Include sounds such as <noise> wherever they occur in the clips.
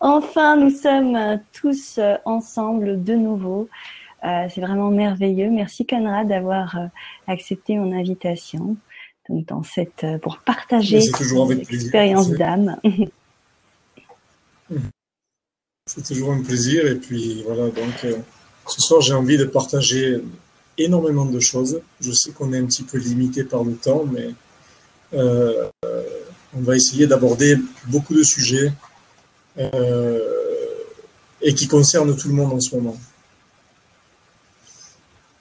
Enfin, nous sommes tous ensemble de nouveau. Euh, c'est vraiment merveilleux. Merci Conrad d'avoir euh, accepté mon invitation. Donc dans cette euh, pour partager cette expérience d'âme. <laughs> C'est toujours un plaisir et puis voilà donc ce soir j'ai envie de partager énormément de choses. Je sais qu'on est un petit peu limité par le temps, mais euh, on va essayer d'aborder beaucoup de sujets euh, et qui concernent tout le monde en ce moment.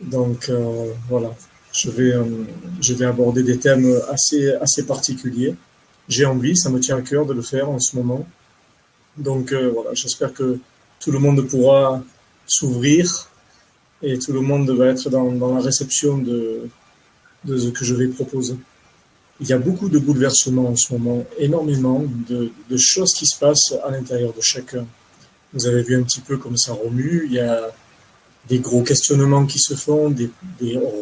Donc euh, voilà, je vais, euh, je vais aborder des thèmes assez, assez particuliers. J'ai envie, ça me tient à cœur de le faire en ce moment. Donc voilà, j'espère que tout le monde pourra s'ouvrir et tout le monde va être dans, dans la réception de, de ce que je vais proposer. Il y a beaucoup de bouleversements en ce moment, énormément de, choses qui se passent à l'intérieur de chacun. Vous avez vu un petit peu comme ça remue. Il y a des gros questionnements qui se font, des,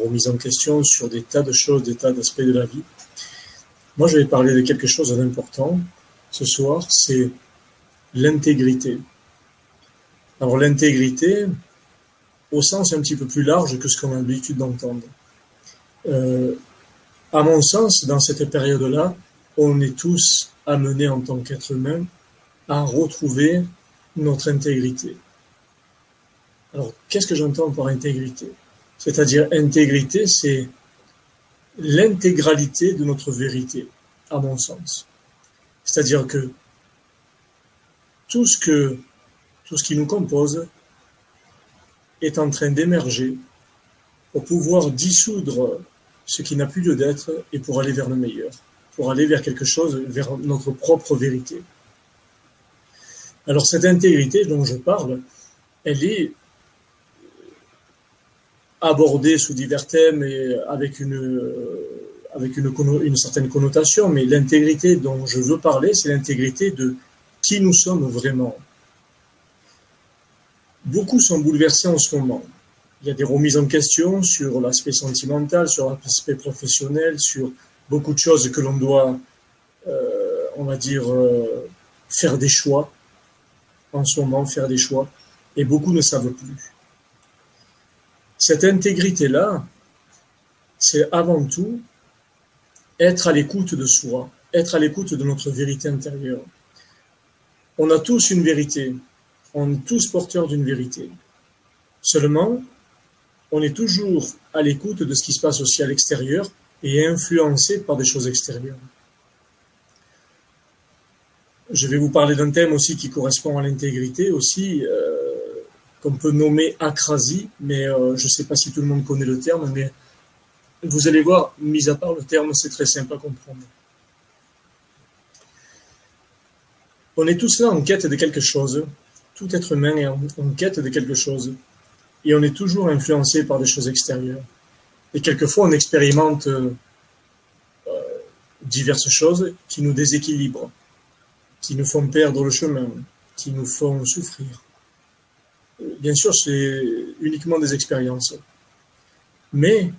remises en question sur des tas de choses, des tas d'aspects de la vie. Moi, je vais parler de quelque chose d'important ce soir, c'est l'intégrité. Alors l'intégrité, au sens un petit peu plus large que ce qu'on a l'habitude d'entendre. Euh, à mon sens, dans cette période-là, on est tous amenés en tant qu'être humain à retrouver notre intégrité. Alors, qu'est-ce que j'entends par intégrité? C'est-à-dire, intégrité, c'est l'intégralité de notre vérité, à mon sens. C'est-à-dire que tout ce que, tout ce qui nous compose est en train d'émerger pour pouvoir dissoudre ce qui n'a plus lieu d'être et pour aller vers le meilleur, pour aller vers quelque chose, vers notre propre vérité. Alors cette intégrité dont je parle, elle est abordé sous divers thèmes et avec une, euh, une certaine connotation, mais l'intégrité dont je veux parler, c'est l'intégrité de qui nous sommes vraiment. Beaucoup sont bouleversés en ce moment. Il y a des remises en question sur l'aspect sentimental, sur l'aspect professionnel, sur beaucoup de choses que l'on doit, euh, on va dire, euh, faire des choix en ce moment, faire des choix, et beaucoup ne savent plus. Cette intégrité-là, c'est avant tout être à l'écoute de soi, être à l'écoute de notre vérité intérieure. On a tous une vérité, on est tous porteurs d'une vérité. Seulement, on est toujours à l'écoute de ce qui se passe aussi à l'extérieur et influencé par des choses extérieures. Je vais vous parler d'un thème aussi qui correspond à l'intégrité aussi. Euh, qu'on peut nommer acrasie, mais euh, je ne sais pas si tout le monde connaît le terme, mais vous allez voir, mis à part le terme, c'est très simple à comprendre. On est tous là en quête de quelque chose, tout être humain est en, quête de quelque chose, et on est toujours influencé par des choses extérieures. Et quelquefois, on expérimente euh, diverses choses qui nous déséquilibrent, qui nous font perdre le chemin, qui nous font souffrir bien sûr, c'est uniquement des expériences. Mais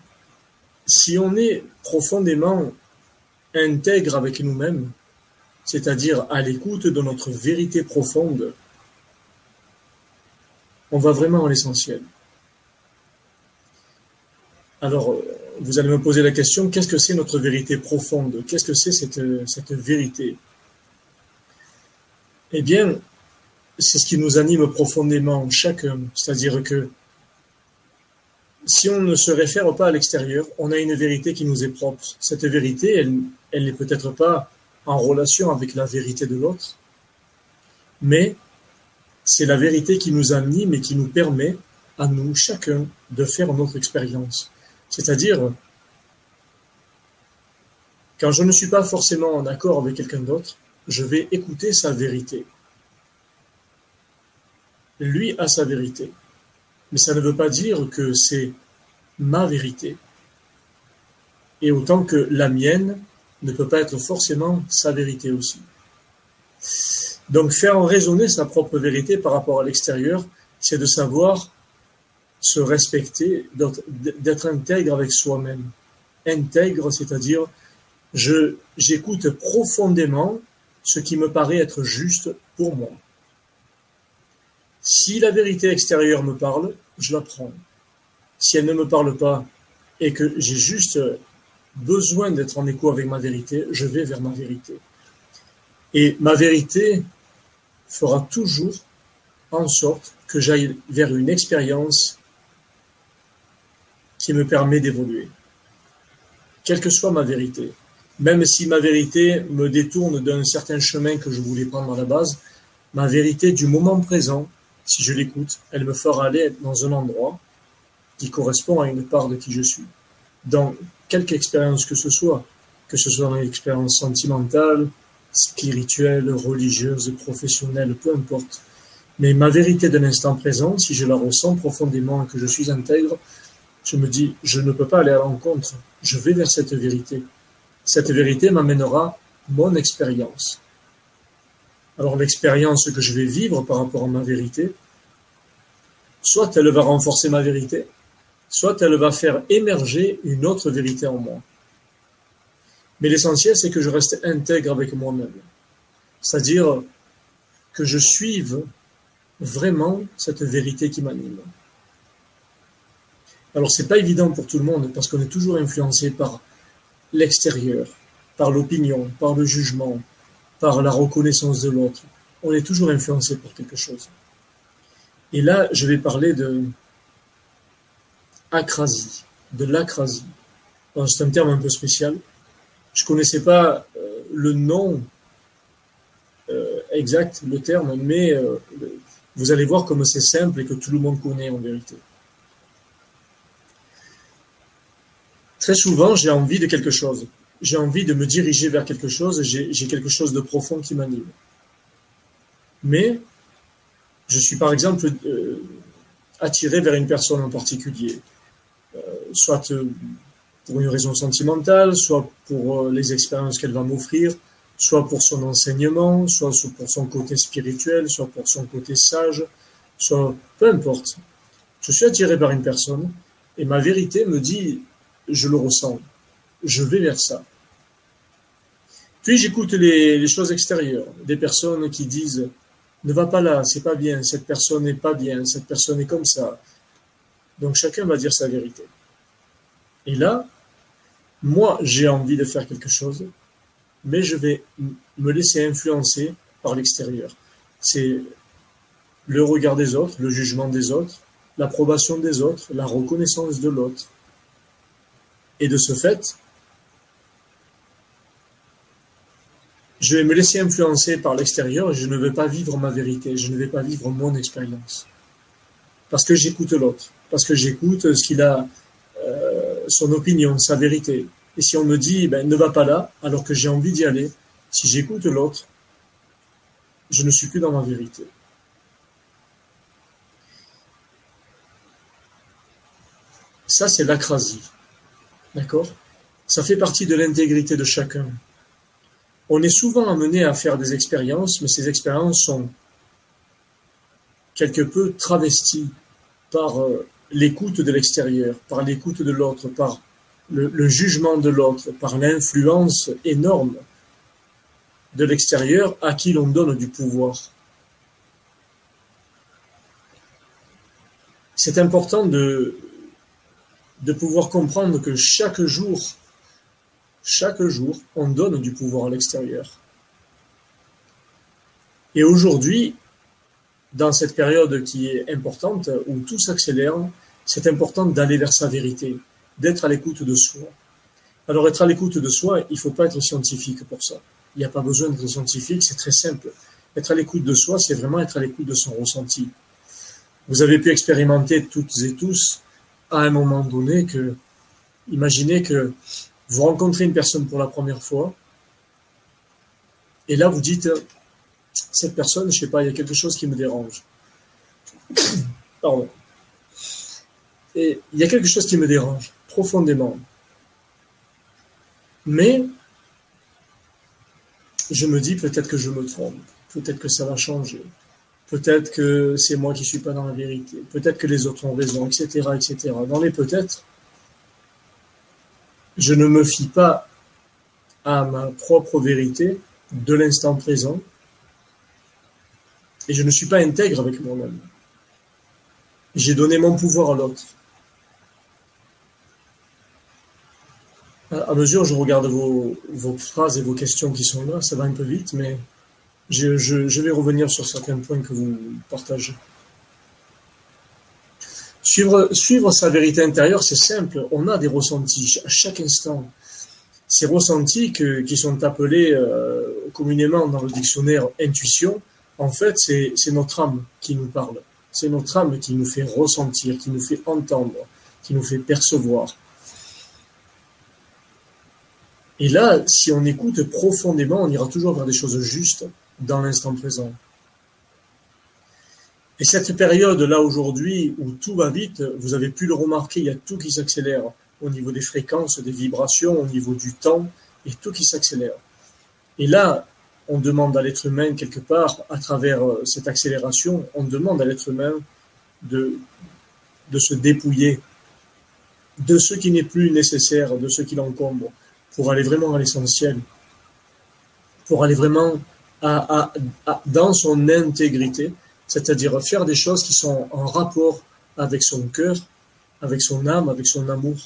si on est profondément intègre avec nous-mêmes, c'est-à-dire à, l'écoute de notre vérité profonde, on va vraiment à l'essentiel. Alors, vous allez me poser la question, qu'est-ce que c'est notre vérité profonde? Qu'est-ce que c'est cette, cette vérité? Eh bien, c'est ce qui nous anime profondément chacun. C'est-à-dire que si on ne se réfère pas à l'extérieur, on a une vérité qui nous est propre. Cette vérité, elle, elle n'est peut-être pas en relation avec la vérité de l'autre, mais c'est la vérité qui nous anime et qui nous permet à nous, chacun, de faire notre expérience. C'est-à-dire, quand je ne suis pas forcément en accord avec quelqu'un d'autre, je vais écouter sa vérité lui a sa vérité. Mais ça ne veut pas dire que c'est ma vérité. Et autant que la mienne ne peut pas être forcément sa vérité aussi. Donc faire raisonner sa propre vérité par rapport à l'extérieur, c'est de savoir se respecter, d'être intègre avec soi-même. Intègre, c'est-à-dire je j'écoute profondément ce qui me paraît être juste pour moi Si la vérité extérieure me parle, je la prends. Si elle ne me parle pas et que j'ai juste besoin d'être en écho avec ma vérité, je vais vers ma vérité. Et ma vérité fera toujours en sorte que j'aille vers une expérience qui me permet d'évoluer. Quelle que soit ma vérité. Même si ma vérité me détourne d'un certain chemin que je voulais prendre à la base, ma vérité du moment présent, si je l'écoute, elle me fera aller dans un endroit qui correspond à une part de qui je suis. Dans quelque expérience que ce soit, que ce soit une expérience sentimentale, spirituelle, religieuse, professionnelle, peu importe. Mais ma vérité de l'instant présent, si je la ressens profondément et que je suis intègre, je me dis, je ne peux pas aller à l'encontre, je vais vers cette vérité. Cette vérité m'amènera mon expérience. Alors l'expérience que je vais vivre par rapport à ma vérité, soit elle va renforcer ma vérité, soit elle va faire émerger une autre vérité en moi. Mais l'essentiel, c'est que je reste intègre avec moi-même. C'est-à-dire que je suive vraiment cette vérité qui m'anime. Alors c'est pas évident pour tout le monde parce qu'on est toujours influencé par l'extérieur, par l'opinion, par le jugement, par la reconnaissance de l'autre. On est toujours influencé par quelque chose. Et là, je vais parler de acrasie, de l'acrasie. C'est un terme un peu spécial. Je connaissais pas euh, le nom euh, exact, le terme, mais euh, vous allez voir comme c'est simple et que tout le monde connaît en vérité. Très souvent, j'ai envie de quelque chose. J'ai envie de me diriger vers quelque chose. J'ai quelque chose de profond qui m'anime. Mais je suis par exemple attiré vers une personne en particulier, soit pour une raison sentimentale, soit pour les expériences qu'elle va m'offrir, soit pour son enseignement, soit pour son côté spirituel, soit pour son côté sage, soit peu importe. Je suis attiré par une personne et ma vérité me dit je le ressens. Je vais vers ça. Puis j'écoute les, choses extérieures, des personnes qui disent ne va pas là, c'est pas bien, cette personne n'est pas bien, cette personne est comme ça. Donc chacun va dire sa vérité. Et là, moi, j'ai envie de faire quelque chose, mais je vais me laisser influencer par l'extérieur. C'est le regard des autres, le jugement des autres, l'approbation des autres, la reconnaissance de l'autre. Et de ce fait, je vais me laisser influencer par l'extérieur et je ne vais pas vivre ma vérité, je ne vais pas vivre mon expérience. Parce que j'écoute l'autre, parce que j'écoute ce qu'il a, son opinion, sa vérité. Et si on me dit, ben, ne va pas là, alors que j'ai envie d'y aller, si j'écoute l'autre, je ne suis plus dans ma vérité. Ça, c'est l'acrasie. D'accord? Ça fait partie de l'intégrité de chacun. On est souvent amené à faire des expériences, mais ces expériences sont quelque peu travesties par euh, l'écoute de l'extérieur, par l'écoute de l'autre, par le, jugement de l'autre, par l'influence énorme de l'extérieur à qui l'on donne du pouvoir. C'est important de, pouvoir comprendre que chaque jour, chaque jour, on donne du pouvoir à l'extérieur. Et aujourd'hui, dans cette période qui est importante, où tout s'accélère, c'est important d'aller vers sa vérité, d'être à l'écoute de soi. Alors être à l'écoute de soi, il ne faut pas être scientifique pour ça. Il n'y a pas besoin d'être scientifique, c'est très simple. Être à l'écoute de soi, c'est vraiment être à l'écoute de son ressenti. Vous avez pu expérimenter toutes et tous à un moment donné que, imaginez que vous rencontrez une personne pour la première fois, et là vous dites, cette personne, je sais pas, il y a quelque chose qui me dérange. <coughs> Pardon. Et il y a quelque chose qui me dérange profondément. Mais je me dis peut-être que je me trompe, peut-être que ça va changer. Peut-être que c'est moi qui suis pas dans la vérité. Peut-être que les autres ont raison, etc., etc. Dans les peut-être, je ne me fie pas à ma propre vérité de l'instant présent et je ne suis pas intègre avec moi-même. J'ai donné mon pouvoir à l'autre. À mesure, je regarde vos, phrases et vos questions qui sont là, ça va un peu vite, mais je, vais revenir sur certains points que vous partagez. Suivre, sa vérité intérieure, c'est simple. On a des ressentis à chaque instant. Ces ressentis qui sont appelés euh, communément dans le dictionnaire intuition, en fait, c'est notre âme qui nous parle. C'est notre âme qui nous fait ressentir, qui nous fait entendre, qui nous fait percevoir. Et là, si on écoute profondément, on ira toujours vers des choses justes dans l'instant présent. Et cette période-là aujourd'hui où tout va vite, vous avez pu le remarquer, il y a tout qui s'accélère au niveau des fréquences, des vibrations, au niveau du temps, et tout qui s'accélère. Et là, on demande à l'être humain, quelque part, à travers euh, cette accélération, on demande à l'être humain de, se dépouiller de ce qui n'est plus nécessaire, de ce qui l'encombre, pour aller vraiment à l'essentiel, pour aller vraiment à, dans son intégrité, c'est-à-dire faire des choses qui sont en rapport avec son cœur, avec son âme, avec son amour,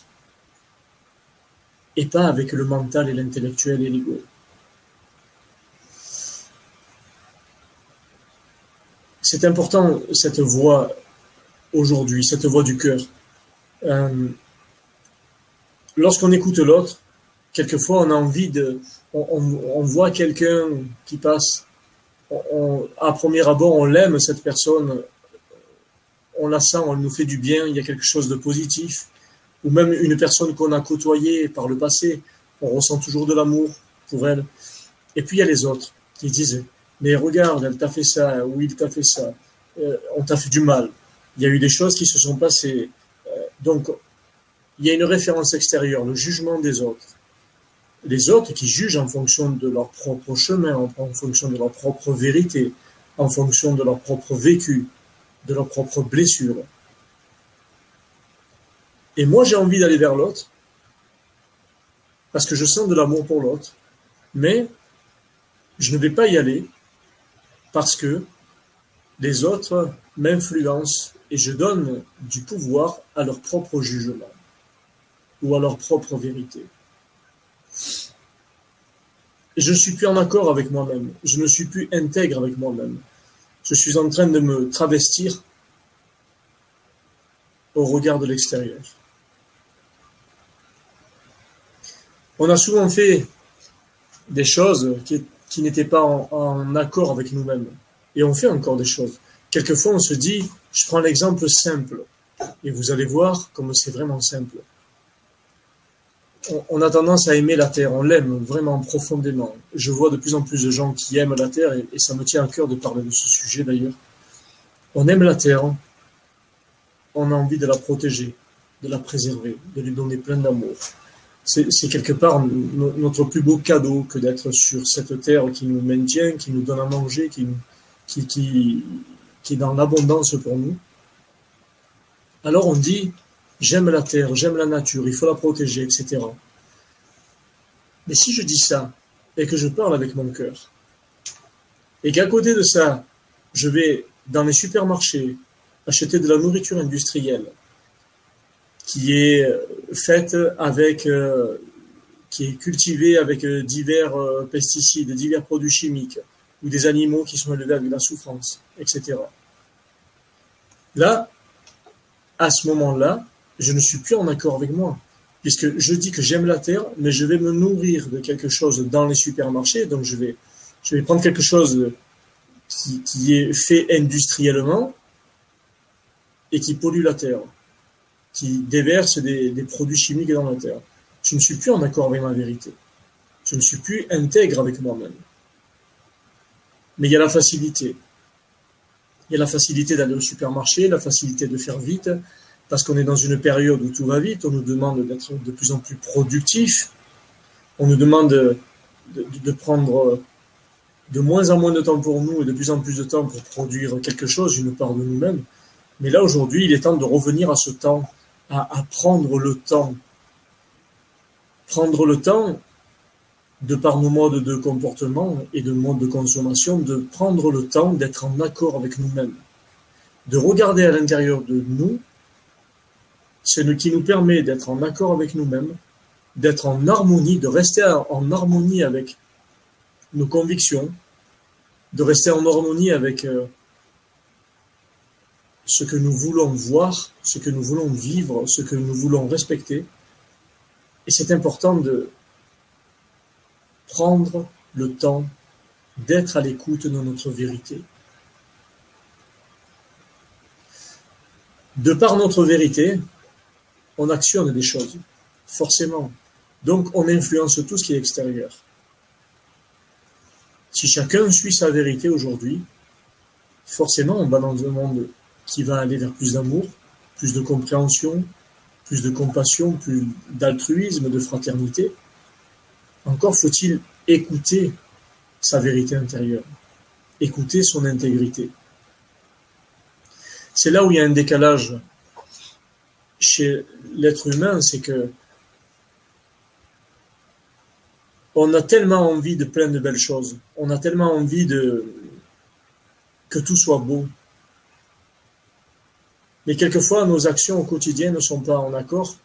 et pas avec le mental et l'intellectuel et l'ego. C'est important cette voix aujourd'hui, cette voix du cœur. Euh, lorsqu'on écoute l'autre, quelquefois on a envie de, on voit quelqu'un qui passe à premier abord, on l'aime, cette personne, on la sent, on nous fait du bien, il y a quelque chose de positif. Ou même une personne qu'on a côtoyée par le passé, on ressent toujours de l'amour pour elle. Et puis il y a les autres qui disent, mais regarde, elle t'a fait ça, ou il t'a fait ça, euh, on t'a fait du mal. Il y a eu des choses qui se sont passées. Euh, donc, il y a une référence extérieure, le jugement des autres les autres qui jugent en fonction de leur propre chemin, en fonction de leur propre vérité, en fonction de leur propre vécu, de leur propre blessure. Et moi, j'ai envie d'aller vers l'autre, parce que je sens de l'amour pour l'autre, mais je ne vais pas y aller parce que les autres m'influencent et je donne du pouvoir à leur propre jugement ou à leur propre vérité. Je ne suis plus en accord avec moi-même. Je ne suis plus intègre avec moi-même. Je suis en train de me travestir au regard de l'extérieur. On a souvent fait des choses qui, n'étaient pas en accord avec nous-mêmes. Et on fait encore des choses. Quelquefois, on se dit, je prends l'exemple simple. Et vous allez voir comme c'est vraiment simple on, a tendance à aimer la Terre, on l'aime vraiment profondément. Je vois de plus en plus de gens qui aiment la Terre, et, ça me tient à cœur de parler de ce sujet d'ailleurs. On aime la Terre, on a envie de la protéger, de la préserver, de lui donner plein d'amour. C'est quelque part notre plus beau cadeau que d'être sur cette terre qui nous maintient, qui nous donne à manger, qui, qui, est dans l'abondance pour nous. Alors on dit, j'aime la terre, j'aime la nature, il faut la protéger, etc. Mais si je dis ça, et que je parle avec mon cœur, et qu'à côté de ça, je vais dans les supermarchés acheter de la nourriture industrielle qui est euh, faite avec, euh, qui est cultivée avec euh, divers pesticides, divers produits chimiques, ou des animaux qui sont élevés avec la souffrance, etc. Là, à ce moment-là, je ne suis plus en accord avec moi. Puisque je dis que j'aime la terre, mais je vais me nourrir de quelque chose dans les supermarchés, donc je vais, je vais prendre quelque chose qui, est fait industriellement et qui pollue la terre, qui déverse des, produits chimiques dans la terre. Je ne suis plus en accord avec ma vérité. Je ne suis plus intègre avec moi-même. Mais il y a la facilité. Il y a la facilité d'aller au supermarché, la facilité de faire vite, parce qu'on est dans une période où tout va vite, on nous demande d'être de plus en plus productif, on nous demande de, prendre de moins en moins de temps pour nous et de plus en plus de temps pour produire quelque chose, une part de nous-mêmes. Mais là, aujourd'hui, il est temps de revenir à ce temps, à, prendre le temps. Prendre le temps, de par nos modes de comportement et de modes de consommation, de prendre le temps d'être en accord avec nous-mêmes de regarder à l'intérieur de nous ce qui nous permet d'être en accord avec nous-mêmes, d'être en harmonie, de rester en harmonie avec nos convictions, de rester en harmonie avec euh, ce que nous voulons voir, ce que nous voulons vivre, ce que nous voulons respecter. Et c'est important de prendre le temps d'être à l'écoute de notre vérité. De par notre vérité, on actionne des choses, forcément. Donc on influence tout ce qui est extérieur. Si chacun suit sa vérité aujourd'hui, forcément on va dans un monde qui va aller vers plus d'amour, plus de compréhension, plus de compassion, plus d'altruisme, de fraternité. Encore faut-il écouter sa vérité intérieure, écouter son intégrité. C'est là où il y a un décalage chez l'être humain, c'est que on a tellement envie de plein de belles choses, on a tellement envie de que tout soit beau. Mais quelquefois, nos actions au quotidien ne sont pas en accord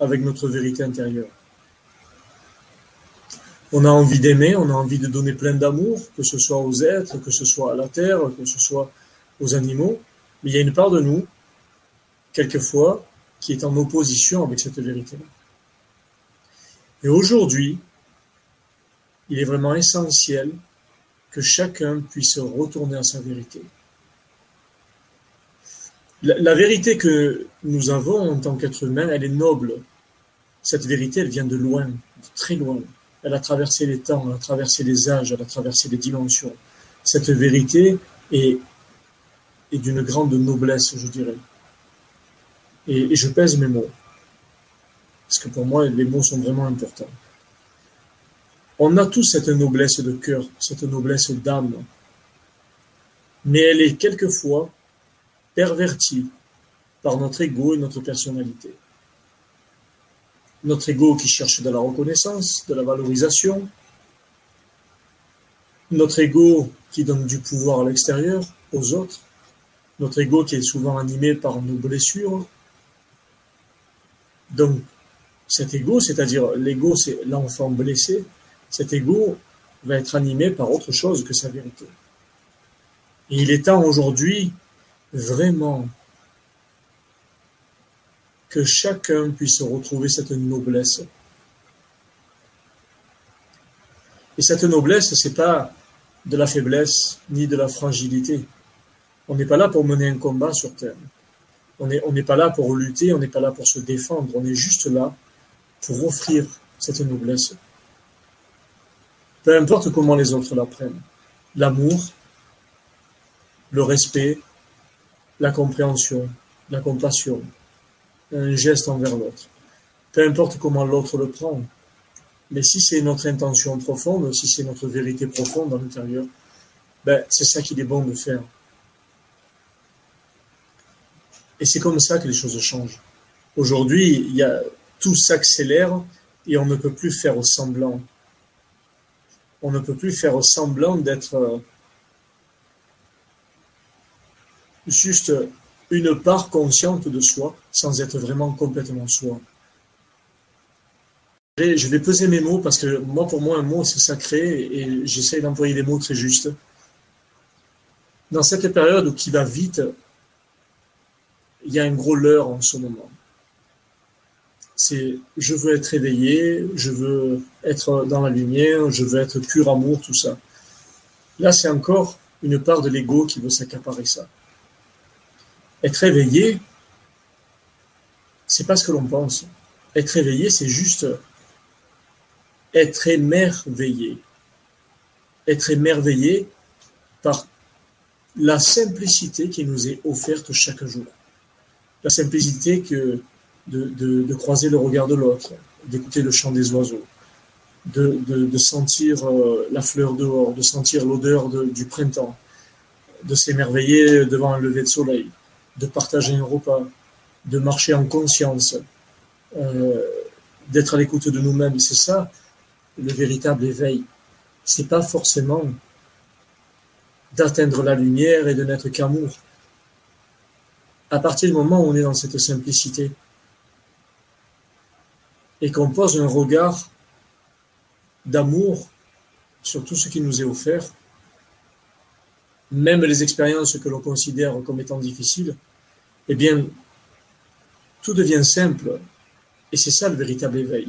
avec notre vérité intérieure. On a envie d'aimer, on a envie de donner plein d'amour, que ce soit aux êtres, que ce soit à la terre, que ce soit aux animaux. Mais il y a une part de nous, quelquefois, qui est en opposition avec cette vérité-là. Et aujourd'hui, il est vraiment essentiel que chacun puisse retourner à sa vérité. La, vérité que nous avons en tant qu'être humain, elle est noble. Cette vérité, elle vient de loin, de très loin. Elle a traversé les temps, elle a traversé les âges, elle a traversé les dimensions. Cette vérité est, d'une grande noblesse, je dirais. Et je pèse mes mots. Parce que pour moi, les mots sont vraiment importants. On a tous cette noblesse de cœur, cette noblesse d'âme, mais elle est quelquefois pervertie par notre ego et notre personnalité. Notre ego qui cherche de la reconnaissance, de la valorisation, notre ego qui donne du pouvoir à l'extérieur, aux autres, notre ego qui est souvent animé par nos blessures. Donc, cet ego, c'est-à-dire l'ego, c'est l'enfant blessé, cet ego va être animé par autre chose que sa vérité. Et il est temps aujourd'hui vraiment que chacun puisse retrouver cette noblesse. Et cette noblesse, c'est pas de la faiblesse ni de la fragilité. On n'est pas là pour mener un combat sur terre. On n'est pas là pour lutter, on n'est pas là pour se défendre. On est juste là pour offrir cette noblesse peu importe comment les autres l'apprennent. L'amour, le respect, la compréhension, la compassion, un geste envers l'autre. Peu importe comment l'autre le prend. Mais si c'est notre intention profonde, si c'est notre vérité profonde à l'intérieur, ben, c'est ça qu'il est bon de faire. Et c'est comme ça que les choses changent. Aujourd'hui, tout s'accélère et on ne peut plus faire semblant on ne peut plus faire semblant d'être euh, juste une part consciente de soi sans être vraiment complètement soi. je vais peser mes mots parce que moi, pour moi, un mot, c'est sacré et j'essaye d'employer des mots très justes. Dans cette période qui va vite, il y a un gros leurre en ce moment c'est je veux être éveillé, je veux être dans la lumière, je veux être pur amour, tout ça. Là, c'est encore une part de l'ego qui veut s'accaparer ça. Être éveillé, c'est pas ce que l'on pense. Être éveillé, c'est juste être émerveillé. Être émerveillé par la simplicité qui nous est offerte chaque jour. La simplicité de, croiser le regard de l'autre, d'écouter le chant des oiseaux, de, sentir euh, la fleur dehors, de sentir l'odeur du printemps, de s'émerveiller devant un lever de soleil, de partager un repas, de marcher en conscience, euh, d'être à l'écoute de nous-mêmes. C'est ça le véritable éveil. C'est pas forcément d'atteindre la lumière et de n'être qu'amour. à partir du moment où on est dans cette simplicité et qu'on pose un regard d'amour sur tout ce qui nous est offert, même les expériences que l'on considère comme étant difficiles, eh bien, tout devient simple. Et c'est ça le véritable éveil.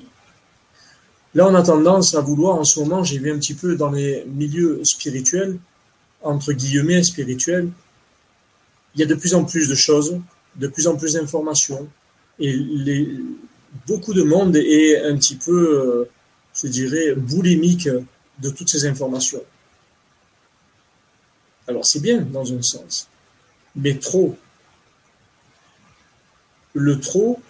Là, on a tendance à vouloir, en ce moment, j'ai vu un petit peu dans les milieux spirituels, entre guillemets spirituels, il y a de plus en plus de choses, de plus en plus d'informations, et beaucoup de monde est un petit peu, euh, je dirais, boulimique de toutes ces informations. Alors c'est bien dans un sens, mais trop. Le trop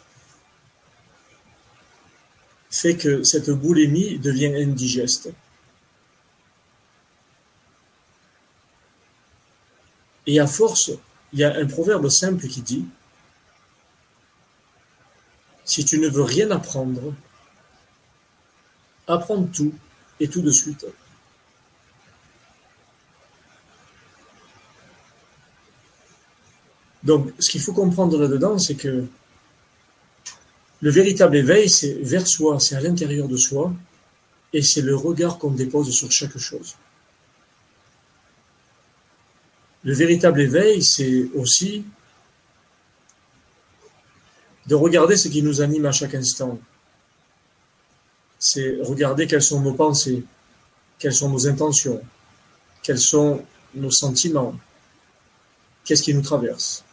fait que cette boulimie devient indigeste. Et à force, il y a un proverbe simple qui dit Si tu ne veux rien apprendre, apprends tout et tout de suite. Donc, ce qu'il faut comprendre là-dedans, c'est que le véritable éveil, c'est vers soi, c'est à l'intérieur de soi, et c'est le regard qu'on dépose sur chaque chose. Le véritable éveil, c'est aussi de regarder ce qui nous anime à chaque instant. C'est regarder quelles sont nos pensées, quelles sont nos intentions, quels sont nos sentiments, qu'est-ce qui nous traverse.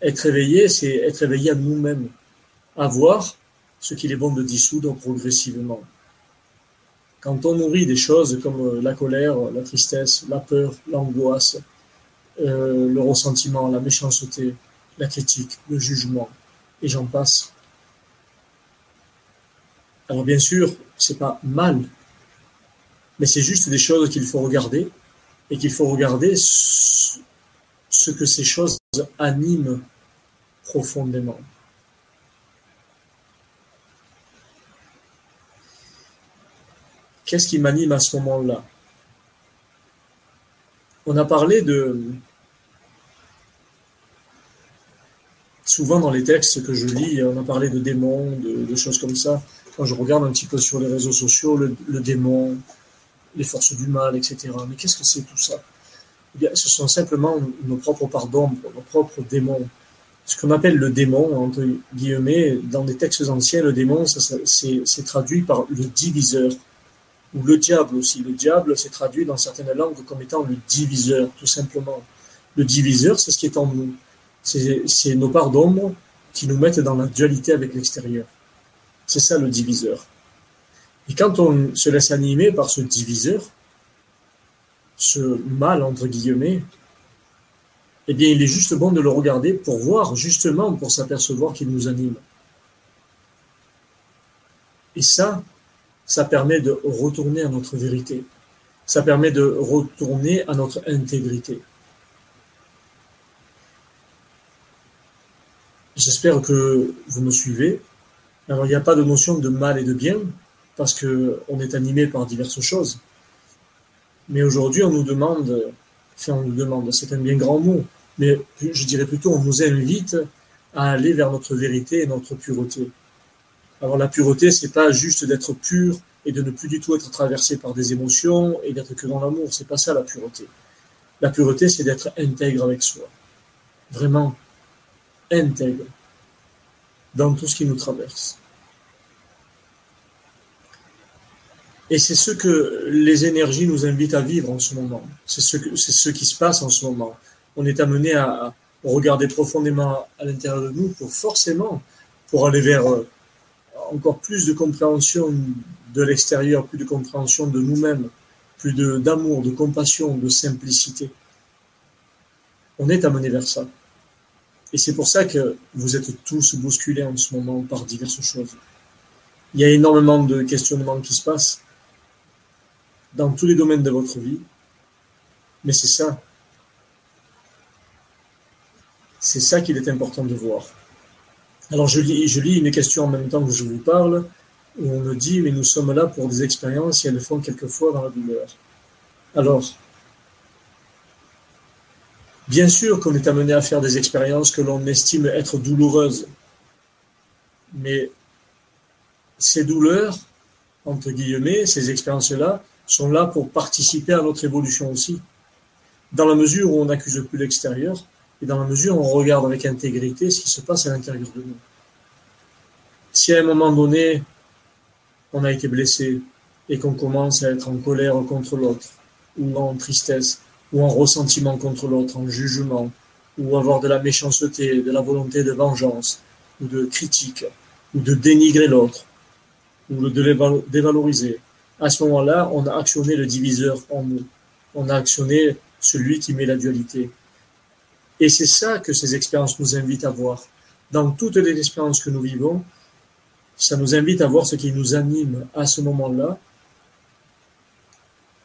Être éveillé, c'est être éveillé à nous-mêmes, à voir ce qu'il est bon de dissoudre progressivement. Quand on nourrit des choses comme la colère, la tristesse, la peur, l'angoisse, euh, le ressentiment, la méchanceté, la critique, le jugement, et j'en passe. Alors bien sûr, c'est pas mal, mais c'est juste des choses qu'il faut regarder et qu'il faut regarder ce que ces choses animent profondément. Qu'est-ce qui m'anime à ce moment-là? On a parlé de... Souvent dans les textes que je lis, on a parlé de démons, de, choses comme ça. Quand je regarde un petit peu sur les réseaux sociaux, le démon, les forces du mal, etc. Mais qu'est-ce que c'est tout ça? Ce sont simplement nos propres parts d'ombre, nos propres démons. Ce qu'on appelle le démon, entre guillemets, dans des textes anciens, le démon, c'est traduit par le diviseur, ou le diable aussi. Le diable, c'est traduit dans certaines langues comme étant le diviseur, tout simplement. Le diviseur, c'est ce qui est en nous. C'est nos parts d'ombre qui nous mettent dans la dualité avec l'extérieur. C'est ça le diviseur. Et quand on se laisse animer par ce diviseur, ce mal, entre guillemets, eh bien, il est juste bon de le regarder pour voir, justement, pour s'apercevoir qu'il nous anime. Et ça, ça permet de retourner à notre vérité. Ça permet de retourner à notre intégrité. J'espère que vous me suivez. Alors, il n'y a pas de notion de mal et de bien, parce qu'on est animé par diverses choses. Mais aujourd'hui, on nous demande, c'est un bien grand mot, mais je dirais plutôt on nous invite à aller vers notre vérité et notre pureté. Alors la pureté, c'est pas juste d'être pur et de ne plus du tout être traversé par des émotions et d'être que dans l'amour. C'est pas ça la pureté. La pureté, c'est d'être intègre avec soi. Vraiment intègre dans tout ce qui nous traverse. Et c'est ce que les énergies nous invitent à vivre en ce moment. C'est ce, qui se passe en ce moment. On est amené à, regarder profondément à l'intérieur de nous pour forcément, pour aller vers euh, encore plus de compréhension de l'extérieur, plus de compréhension de nous-mêmes, plus d'amour, de compassion, de simplicité. On est amené vers ça. Et c'est pour ça que vous êtes tous bousculés en ce moment par diverses choses. Il y a énormément de questionnements qui se passent dans tous les domaines de votre vie. Mais c'est ça. C'est ça qu'il est important de voir. Alors je lis, je lis une question en même temps que je vous parle, où on me dit, mais nous sommes là pour des expériences et elles font quelquefois dans la douleur. Alors, Bien sûr qu'on est amené à faire des expériences que l'on estime être douloureuses, mais ces douleurs, entre guillemets, ces expériences-là, sont là pour participer à notre évolution aussi. Dans la mesure où on n'accuse plus l'extérieur, et dans la mesure où on regarde avec intégrité ce qui se passe à l'intérieur de nous. Si à un moment donné, on a été blessé et qu'on commence à être en colère contre l'autre, ou en tristesse, ou en ressentiment contre l'autre, en jugement, ou avoir de la méchanceté, de la volonté de vengeance, ou de critique, ou de dénigrer l'autre, ou de dévaloriser, à ce moment-là, on a actionné le diviseur en nous. On a actionné celui qui met la dualité. Et c'est ça que ces expériences nous invitent à voir. Dans toutes les expériences que nous vivons, ça nous invite à voir ce qui nous anime à ce moment-là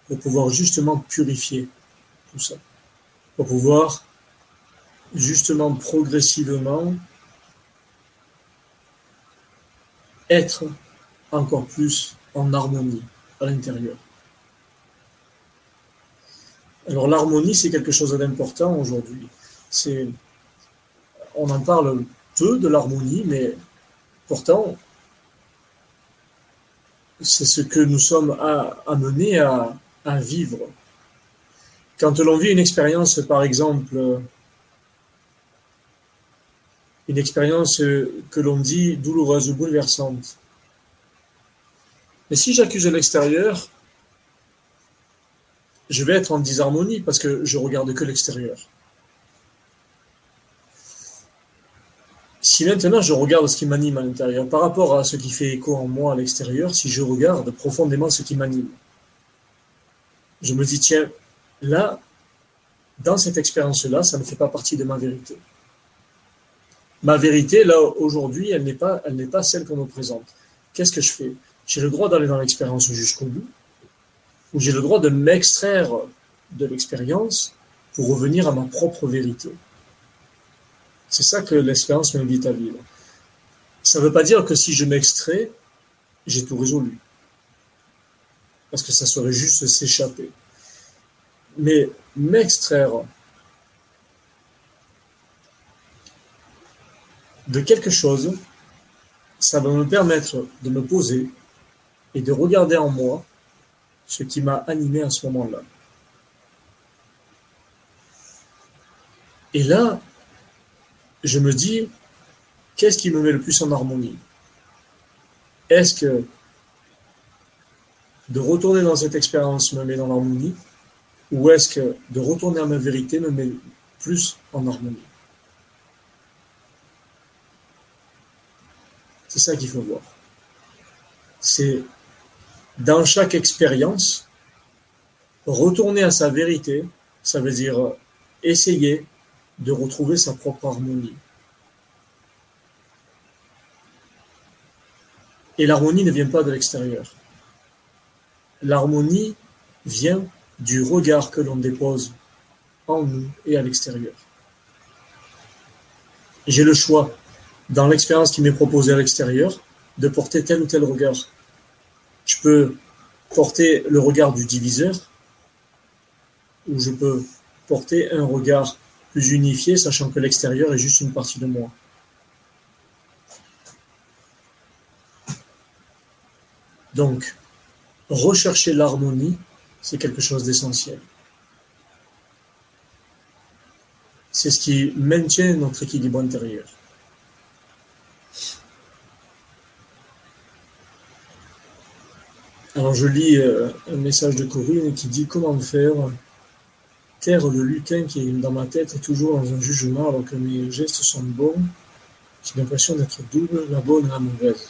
pour pouvoir justement purifier tout ça. Pour pouvoir justement progressivement être encore plus en harmonie l'intérieur. Alors l'harmonie, c'est quelque chose d'important aujourd'hui. On en parle peu de l'harmonie, mais pourtant, c'est ce que nous sommes amenés à vivre. Quand l'on vit une expérience, par exemple, une expérience que l'on dit douloureuse ou bouleversante, mais si j'accuse l'extérieur, je vais être en disharmonie parce que je regarde que l'extérieur. Si maintenant je regarde ce qui m'anime à l'intérieur par rapport à ce qui fait écho en moi à l'extérieur, si je regarde profondément ce qui m'anime, je me dis, tiens, là, dans cette expérience-là, ça ne fait pas partie de ma vérité. Ma vérité, là, aujourd'hui, elle n'est pas, elle n'est pas celle qu'on me présente. Qu'est-ce que je fais? J'ai le droit d'aller dans l'expérience jusqu'au bout, ou j'ai le droit de m'extraire de l'expérience pour revenir à ma propre vérité. C'est ça que l'expérience m'invite à vivre. Ça ne veut pas dire que si je m'extrais, j'ai tout résolu. Parce que ça serait juste s'échapper. Mais m'extraire de quelque chose, ça va me permettre de me poser et de regarder en moi ce qui m'a animé à ce moment-là. Et là, je me dis, qu'est-ce qui me met le plus en harmonie? Est-ce que de retourner dans cette expérience me met dans l'harmonie? Ou est-ce que de retourner à ma vérité me met plus en harmonie? C'est ça qu'il faut voir. C'est dans chaque expérience, retourner à sa vérité, ça veut dire essayer de retrouver sa propre harmonie. Et l'harmonie ne vient pas de l'extérieur. L'harmonie vient du regard que l'on dépose en nous et à l'extérieur. J'ai le choix, dans l'expérience qui m'est proposée à l'extérieur, de porter tel ou tel regard je peux porter le regard du diviseur, ou je peux porter un regard plus unifié, sachant que l'extérieur est juste une partie de moi. Donc, rechercher l'harmonie, c'est quelque chose d'essentiel. C'est ce qui maintient notre équilibre intérieur. Alors je lis euh, un message de Corinne qui dit comment faire taire le lutin qui est dans ma tête est toujours dans un jugement alors que mes gestes sont bons. J'ai l'impression d'être double, la bonne et la mauvaise.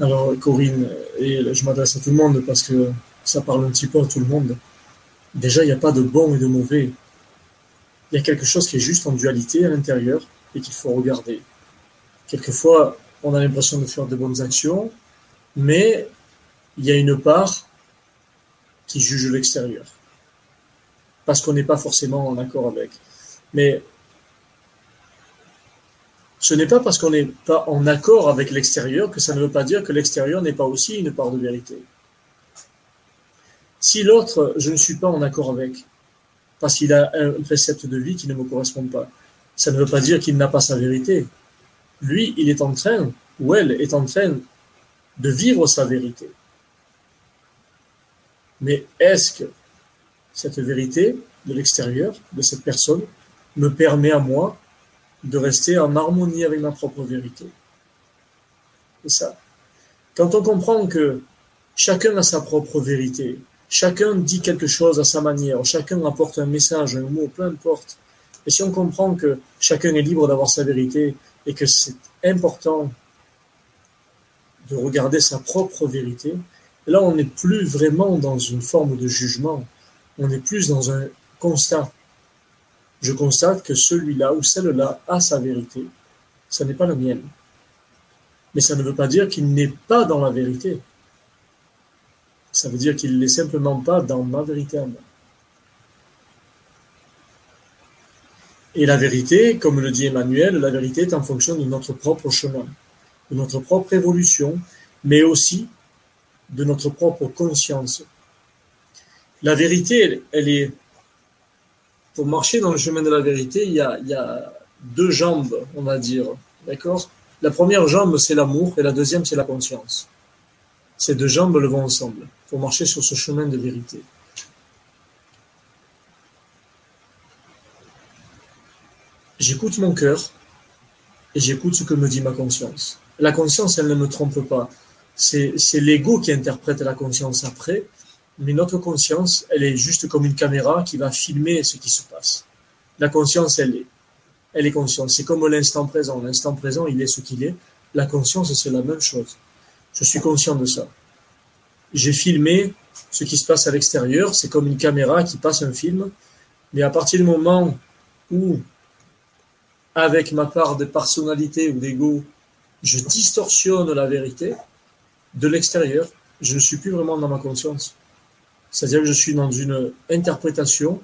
Alors Corinne, et je m'adresse à tout le monde parce que ça parle un petit peu à tout le monde. Déjà, il n'y a pas de bon et de mauvais. Il y a quelque chose qui est juste en dualité à l'intérieur et qu'il faut regarder. Quelquefois, on a l'impression de faire de bonnes actions, mais il y a une part qui juge l'extérieur. Parce qu'on n'est pas forcément en accord avec. Mais ce n'est pas parce qu'on n'est pas en accord avec l'extérieur que ça ne veut pas dire que l'extérieur n'est pas aussi une part de vérité. Si l'autre, je ne suis pas en accord avec, parce qu'il a un précepte de vie qui ne me correspond pas. Ça ne veut pas dire qu'il n'a pas sa vérité. Lui, il est en train, ou elle est en train de vivre sa vérité. Mais est-ce que cette vérité de l'extérieur, de cette personne, me permet à moi de rester en harmonie avec ma propre vérité? C'est ça. Quand on comprend que chacun a sa propre vérité, chacun dit quelque chose à sa manière, chacun apporte un message, un mot, peu importe. Et si on comprend que chacun est libre d'avoir sa vérité et que c'est important de regarder sa propre vérité, là on n'est plus vraiment dans une forme de jugement, on est plus dans un constat. Je constate que celui-là ou celle-là a sa vérité, ça n'est pas la mienne. Mais ça ne veut pas dire qu'il n'est pas dans la vérité. Ça veut dire qu'il n'est simplement pas dans ma vérité à moi. Et la vérité, comme le dit Emmanuel, la vérité est en fonction de notre propre chemin, de notre propre évolution, mais aussi de notre propre conscience. La vérité, elle, est... Pour marcher dans le chemin de la vérité, il y a, deux jambes, on va dire. D'accord? La première jambe, c'est l'amour, et la deuxième, c'est la conscience. Ces deux jambes le vont ensemble pour marcher sur ce chemin de vérité. J'écoute mon cœur et j'écoute ce que me dit ma conscience. La conscience, elle ne me trompe pas. C'est l'ego qui interprète la conscience après, mais notre conscience, elle est juste comme une caméra qui va filmer ce qui se passe. La conscience, elle est. Elle est consciente. C'est comme l'instant présent. L'instant présent, il est ce qu'il est. La conscience, c'est la même chose. Je suis conscient de ça. J'ai filmé ce qui se passe à l'extérieur. C'est comme une caméra qui passe un film. Mais à partir du moment où, avec ma part de personnalité ou d'ego, je distorsionne la vérité de l'extérieur, je ne suis plus vraiment dans ma conscience. C'est-à-dire que je suis dans une interprétation,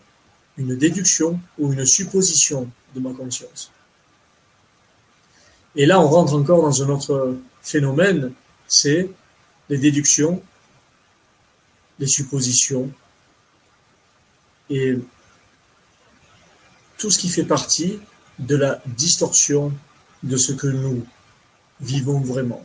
une déduction ou une supposition de ma conscience. Et là, on rentre encore dans un autre phénomène, c'est les déductions, les suppositions et tout ce qui fait partie de la distorsion de ce que nous vivons vraiment.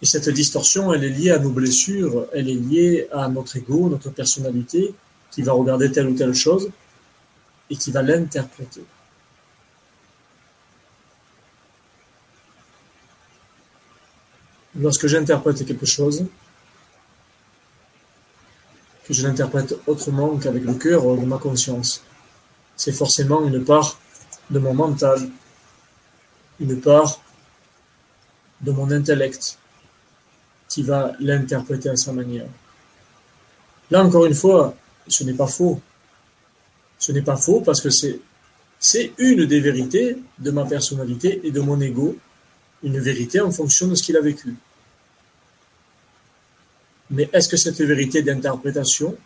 Et cette distorsion, elle est liée à nos blessures, elle est liée à notre ego, notre personnalité, qui va regarder telle ou telle chose et qui va l'interpréter. Lorsque j'interprète quelque chose, que je l'interprète autrement qu'avec le cœur ou de ma conscience, c'est forcément une part de mon mental, une part de mon intellect, qui va l'interpréter à sa manière. Là, encore une fois, ce n'est pas faux. Ce n'est pas faux parce que c'est, c'est une des vérités de ma personnalité et de mon ego, une vérité en fonction de ce qu'il a vécu. Mais est-ce que cette vérité d'interprétation,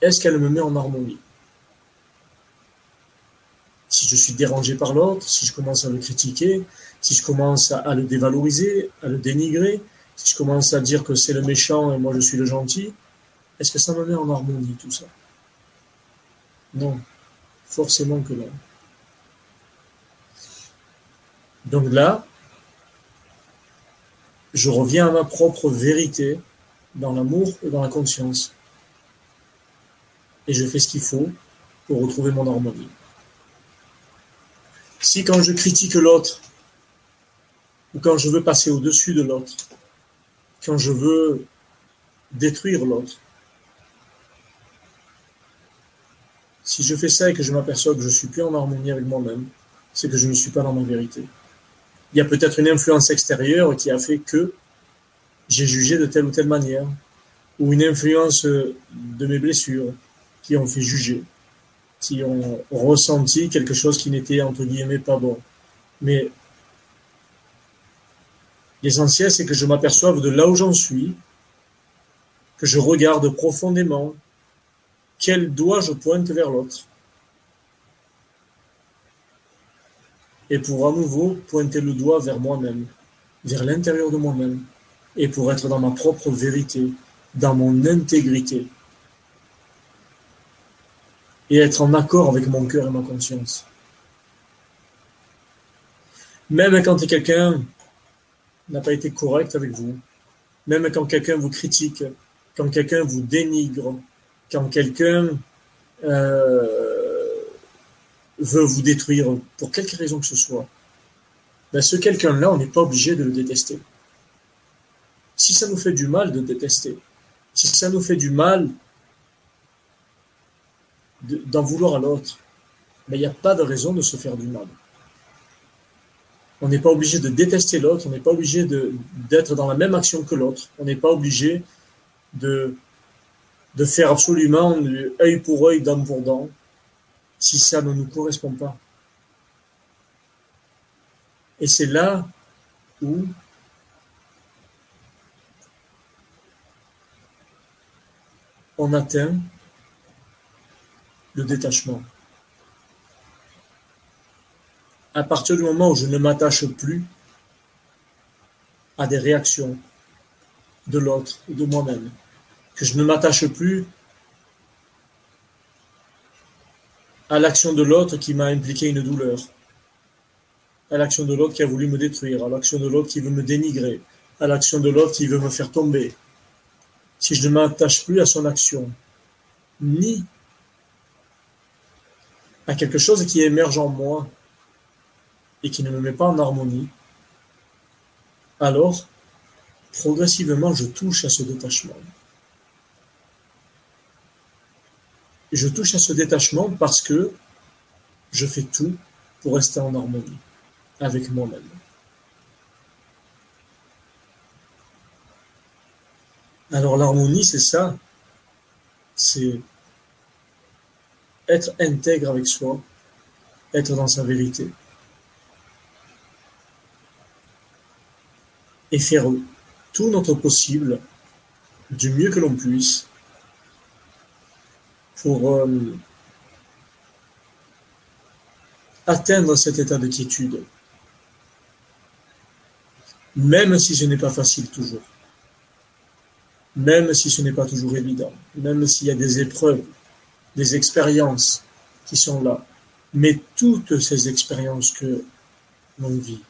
est-ce qu'elle me met en harmonie? Si je suis dérangé par l'autre, si je commence à le critiquer, si je commence à, le dévaloriser, à le dénigrer, si je commence à dire que c'est le méchant et moi je suis le gentil, est-ce que ça me met en harmonie tout ça? Non, forcément que non. Donc là, je reviens à ma propre vérité dans l'amour et dans la conscience. Et je fais ce qu'il faut pour retrouver mon harmonie. Si quand je critique l'autre, ou quand je veux passer au-dessus de l'autre, quand je veux détruire l'autre. Si je fais ça et que je m'aperçois que je suis plus en harmonie avec moi-même, c'est que je ne suis pas dans ma vérité. Il y a peut-être une influence extérieure qui a fait que j'ai jugé de telle ou telle manière, ou une influence de mes blessures qui ont fait juger, qui ont ressenti quelque chose qui n'était entre guillemets pas bon. Mais L'essentiel, c'est que je m'aperçoive de là où j'en suis, que je regarde profondément quel doigt je pointe vers l'autre. Et pour à nouveau pointer le doigt vers moi-même, vers l'intérieur de moi-même, et pour être dans ma propre vérité, dans mon intégrité. Et être en accord avec mon cœur et ma conscience. Même quand quelqu'un n'a pas été correct avec vous, même quand quelqu'un vous critique, quand quelqu'un vous dénigre, quand quelqu'un euh, veut vous détruire pour quelque raison que ce soit, ben ce quelqu'un-là, on n'est pas obligé de le détester. Si ça nous fait du mal de détester, si ça nous fait du mal d'en vouloir à l'autre, mais il n'y a pas de raison de se faire du mal. On n'est pas obligé de détester l'autre, on n'est pas obligé d'être dans la même action que l'autre, on n'est pas obligé de, de faire absolument œil pour œil, dent pour dent, si ça ne nous correspond pas. Et c'est là où on atteint le détachement. À partir du moment où je ne m'attache plus à des réactions de l'autre et de moi-même, que je ne m'attache plus à l'action de l'autre qui m'a impliqué une douleur, à l'action de l'autre qui a voulu me détruire, à l'action de l'autre qui veut me dénigrer, à l'action de l'autre qui veut me faire tomber. Si je ne m'attache plus à son action, ni à quelque chose qui émerge en moi et qui ne me met pas en harmonie, alors progressivement je touche à ce détachement. je touche à ce détachement parce que je fais tout pour rester en harmonie avec moi-même. Alors l'harmonie, c'est ça. C'est être intègre avec soi, être dans sa vérité. Et faire tout notre possible, du mieux que l'on puisse, pour euh, atteindre cet état de quiétude, même si ce n'est pas facile toujours, même si ce n'est pas toujours évident, même s'il y a des épreuves, des expériences qui sont là, mais toutes ces expériences que l'on vit,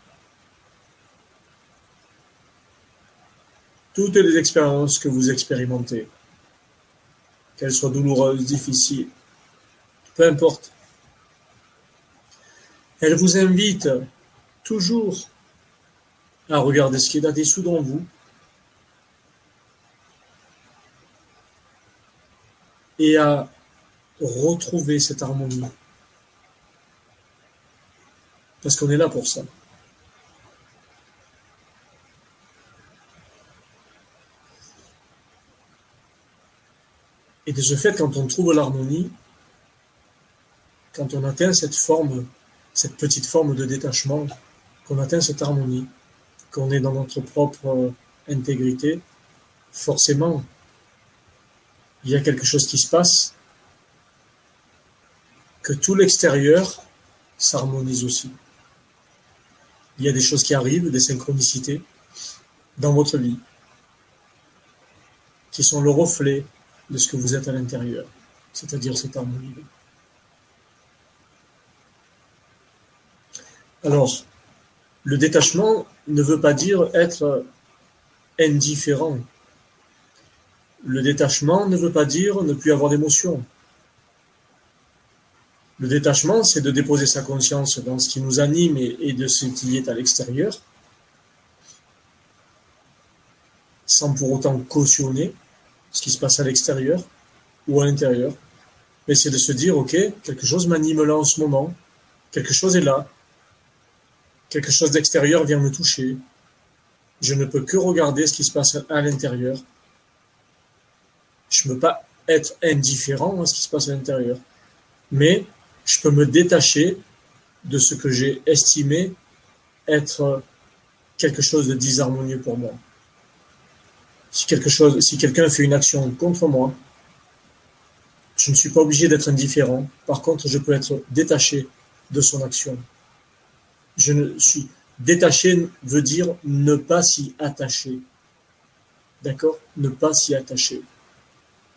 toutes les expériences que vous expérimentez, qu'elles soient douloureuses, difficiles, peu importe, elle vous invite toujours à regarder ce qui est dessous dans vous. Et à retrouver cette harmonie. Parce qu'on est là pour ça. Et de ce fait, quand on trouve l'harmonie, quand on atteint cette forme, cette petite forme de détachement, qu'on atteint cette harmonie, qu'on est dans notre propre intégrité, forcément, il y a quelque chose qui se passe, que tout l'extérieur s'harmonise aussi. Il y a des choses qui arrivent, des synchronicités dans votre vie, qui sont le reflet de ce que vous êtes à l'intérieur, c'est-à-dire cette harmonie. Alors, le détachement ne veut pas dire être indifférent le détachement ne veut pas dire ne plus avoir d'émotion. Le détachement, c'est de déposer sa conscience dans ce qui nous anime et, de ce qui est à l'extérieur, sans pour autant cautionner ce qui se passe à l'extérieur ou à l'intérieur. Mais c'est de se dire, ok, quelque chose m'anime là en ce moment, quelque chose est là, quelque chose d'extérieur vient me toucher. Je ne peux que regarder ce qui se passe à l'intérieur je ne peux pas être indifférent à ce qui se passe à l'intérieur. Mais je peux me détacher de ce que j'ai estimé être quelque chose de disharmonieux pour moi. Si quelqu'un fait une action contre moi, je ne suis pas obligé d'être indifférent. Par contre, je peux être détaché de son action. Je suis détaché veut dire ne pas s'y attacher. D'accord? Ne pas s'y attacher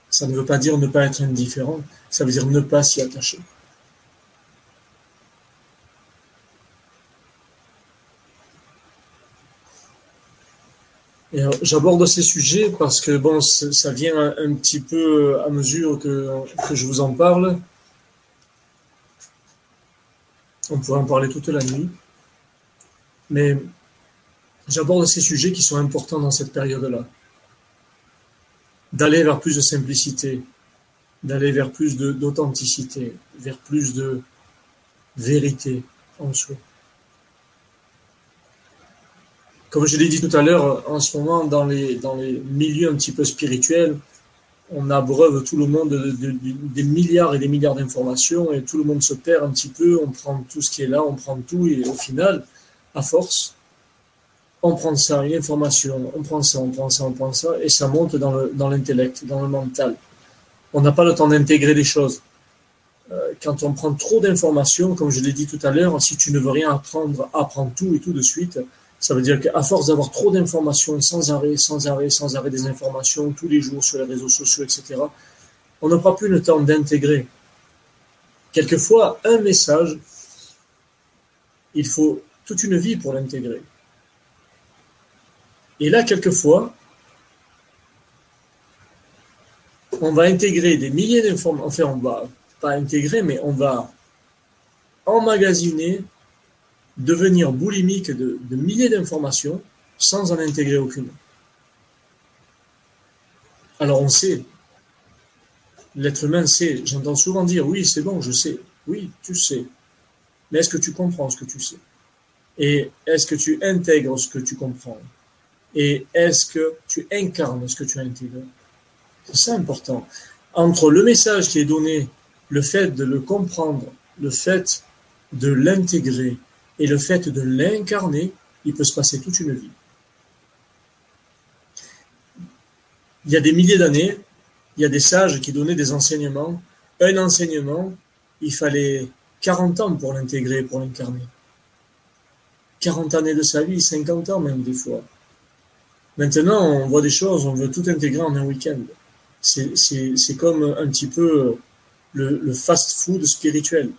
Ça ne veut pas dire ne pas être indifférent, ça veut dire ne pas s'y attacher. J'aborde ces sujets parce que bon, ça vient un, petit peu à mesure que, que, je vous en parle. On pourrait en parler toute la nuit. Mais j'aborde ces sujets qui sont importants dans cette période-là. D'aller vers plus de simplicité, d'aller vers plus d'authenticité, vers plus de vérité en soi. Comme je l'ai dit tout à l'heure, en ce moment, dans les, dans les milieux un petit peu spirituels, on abreuve tout le monde des milliards et des milliards d'informations et tout le monde se perd un petit peu, on prend tout ce qui est là, on prend tout et au final, à force, on prend ça, une information, on prend ça, on prend ça, on prend ça et ça monte dans l'intellect, dans, dans le mental. On n'a pas le temps d'intégrer les choses. Euh, quand on prend trop d'informations, comme je l'ai dit tout à l'heure, si tu ne veux rien apprendre, apprends tout et tout de suite, ça veut dire qu'à force d'avoir trop d'informations, sans arrêt, sans arrêt, sans arrêt des informations, tous les jours sur les réseaux sociaux, etc., on n'a pas plus le temps d'intégrer. Quelquefois, un message, il faut toute une vie pour l'intégrer. Et là, quelquefois, on va intégrer des milliers d'informations, enfin, on va pas intégrer, mais on va emmagasiner devenir boulimique de, milliers d'informations sans en intégrer aucune. Alors on sait, l'être humain sait, j'entends souvent dire oui c'est bon, je sais, oui tu sais, mais est-ce que tu comprends ce que tu sais? Et est-ce que tu intègres ce que tu comprends? Et est-ce que tu incarnes ce que tu intègres? C'est important. Entre le message qui est donné, le fait de le comprendre, le fait de l'intégrer, et le fait de l'incarner, il peut se passer toute une vie. Il y a des milliers d'années, il y a des sages qui donnaient des enseignements. Un enseignement, il fallait 40 ans pour l'intégrer, pour l'incarner. 40 années de sa vie, 50 ans même des fois. Maintenant, on voit des choses, on veut tout intégrer en un week-end. C'est comme un petit peu le, le fast-food spirituel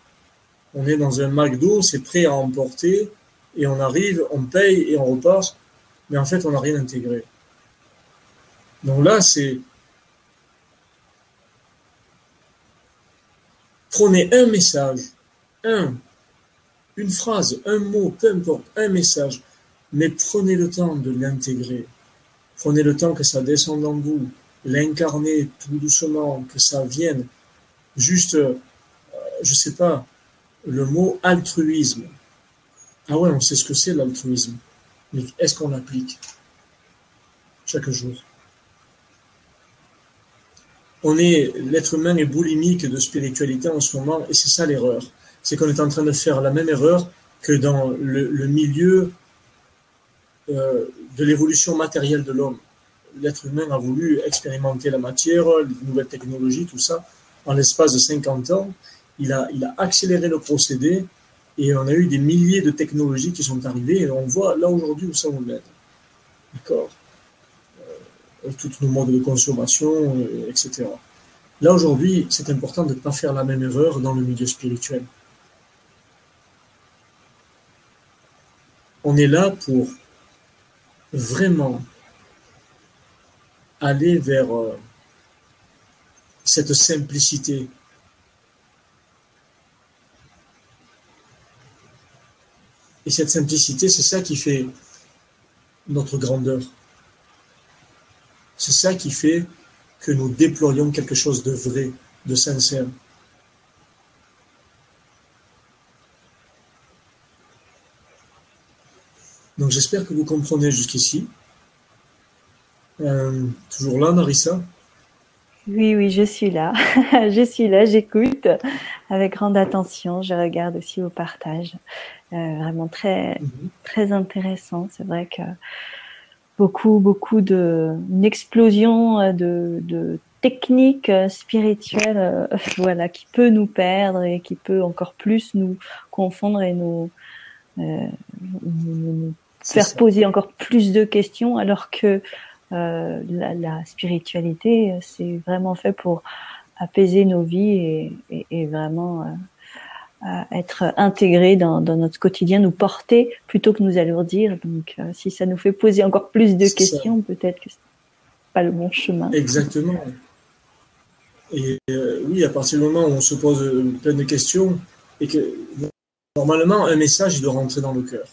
on est dans un McDo, c'est prêt à emporter, et on arrive, on paye et on repart, mais en fait, on n'a rien intégré. Donc là, c'est prenez un message, un, une phrase, un mot, peu importe, un message, mais prenez le temps de l'intégrer. Prenez le temps que ça descende en vous, l'incarner tout doucement, que ça vienne. Juste, euh, je sais pas, le mot altruisme. Ah ouais, on sait ce que c'est l'altruisme, mais est-ce qu'on l'applique chaque jour? On est, l'être humain est boulimique de spiritualité en ce moment, et c'est ça l'erreur. C'est qu'on est en train de faire la même erreur que dans le, milieu euh, de l'évolution matérielle de l'homme. L'être humain a voulu expérimenter la matière, les nouvelles technologies, tout ça, en l'espace de 50 ans, il a, il a accéléré le procédé et on a eu des milliers de technologies qui sont arrivées et on voit là aujourd'hui où ça nous mène. D'accord euh, nos modes de consommation, euh, etc. Là aujourd'hui, c'est important de ne pas faire la même erreur dans le milieu spirituel. On est là pour vraiment aller vers euh, cette simplicité Et cette simplicité, c'est ça qui fait notre grandeur. C'est ça qui fait que nous déployons quelque chose de vrai, de sincère. Donc j'espère que vous comprenez jusqu'ici. Euh, toujours là, Narissa Oui, oui, je suis là. <laughs> je suis là, j'écoute avec grande attention. Je regarde aussi vos partages. Euh, vraiment très, mhm. très intéressant. C'est vrai que beaucoup, beaucoup de, une explosion euh, de, de techniques euh, spirituelles, <laughs> voilà, qui peut nous perdre et qui peut encore plus nous confondre et nous, nous, faire poser encore plus de questions, alors que euh, la, spiritualité, c'est vraiment fait pour apaiser nos vies et, vraiment être intégré dans, notre quotidien, nous porter plutôt que nous alourdir. Donc, si ça nous fait poser encore plus de questions, peut-être que c'est pas le bon chemin. Exactement. Et oui, à partir du moment où on se pose plein de questions et que normalement un message il doit rentrer dans le cœur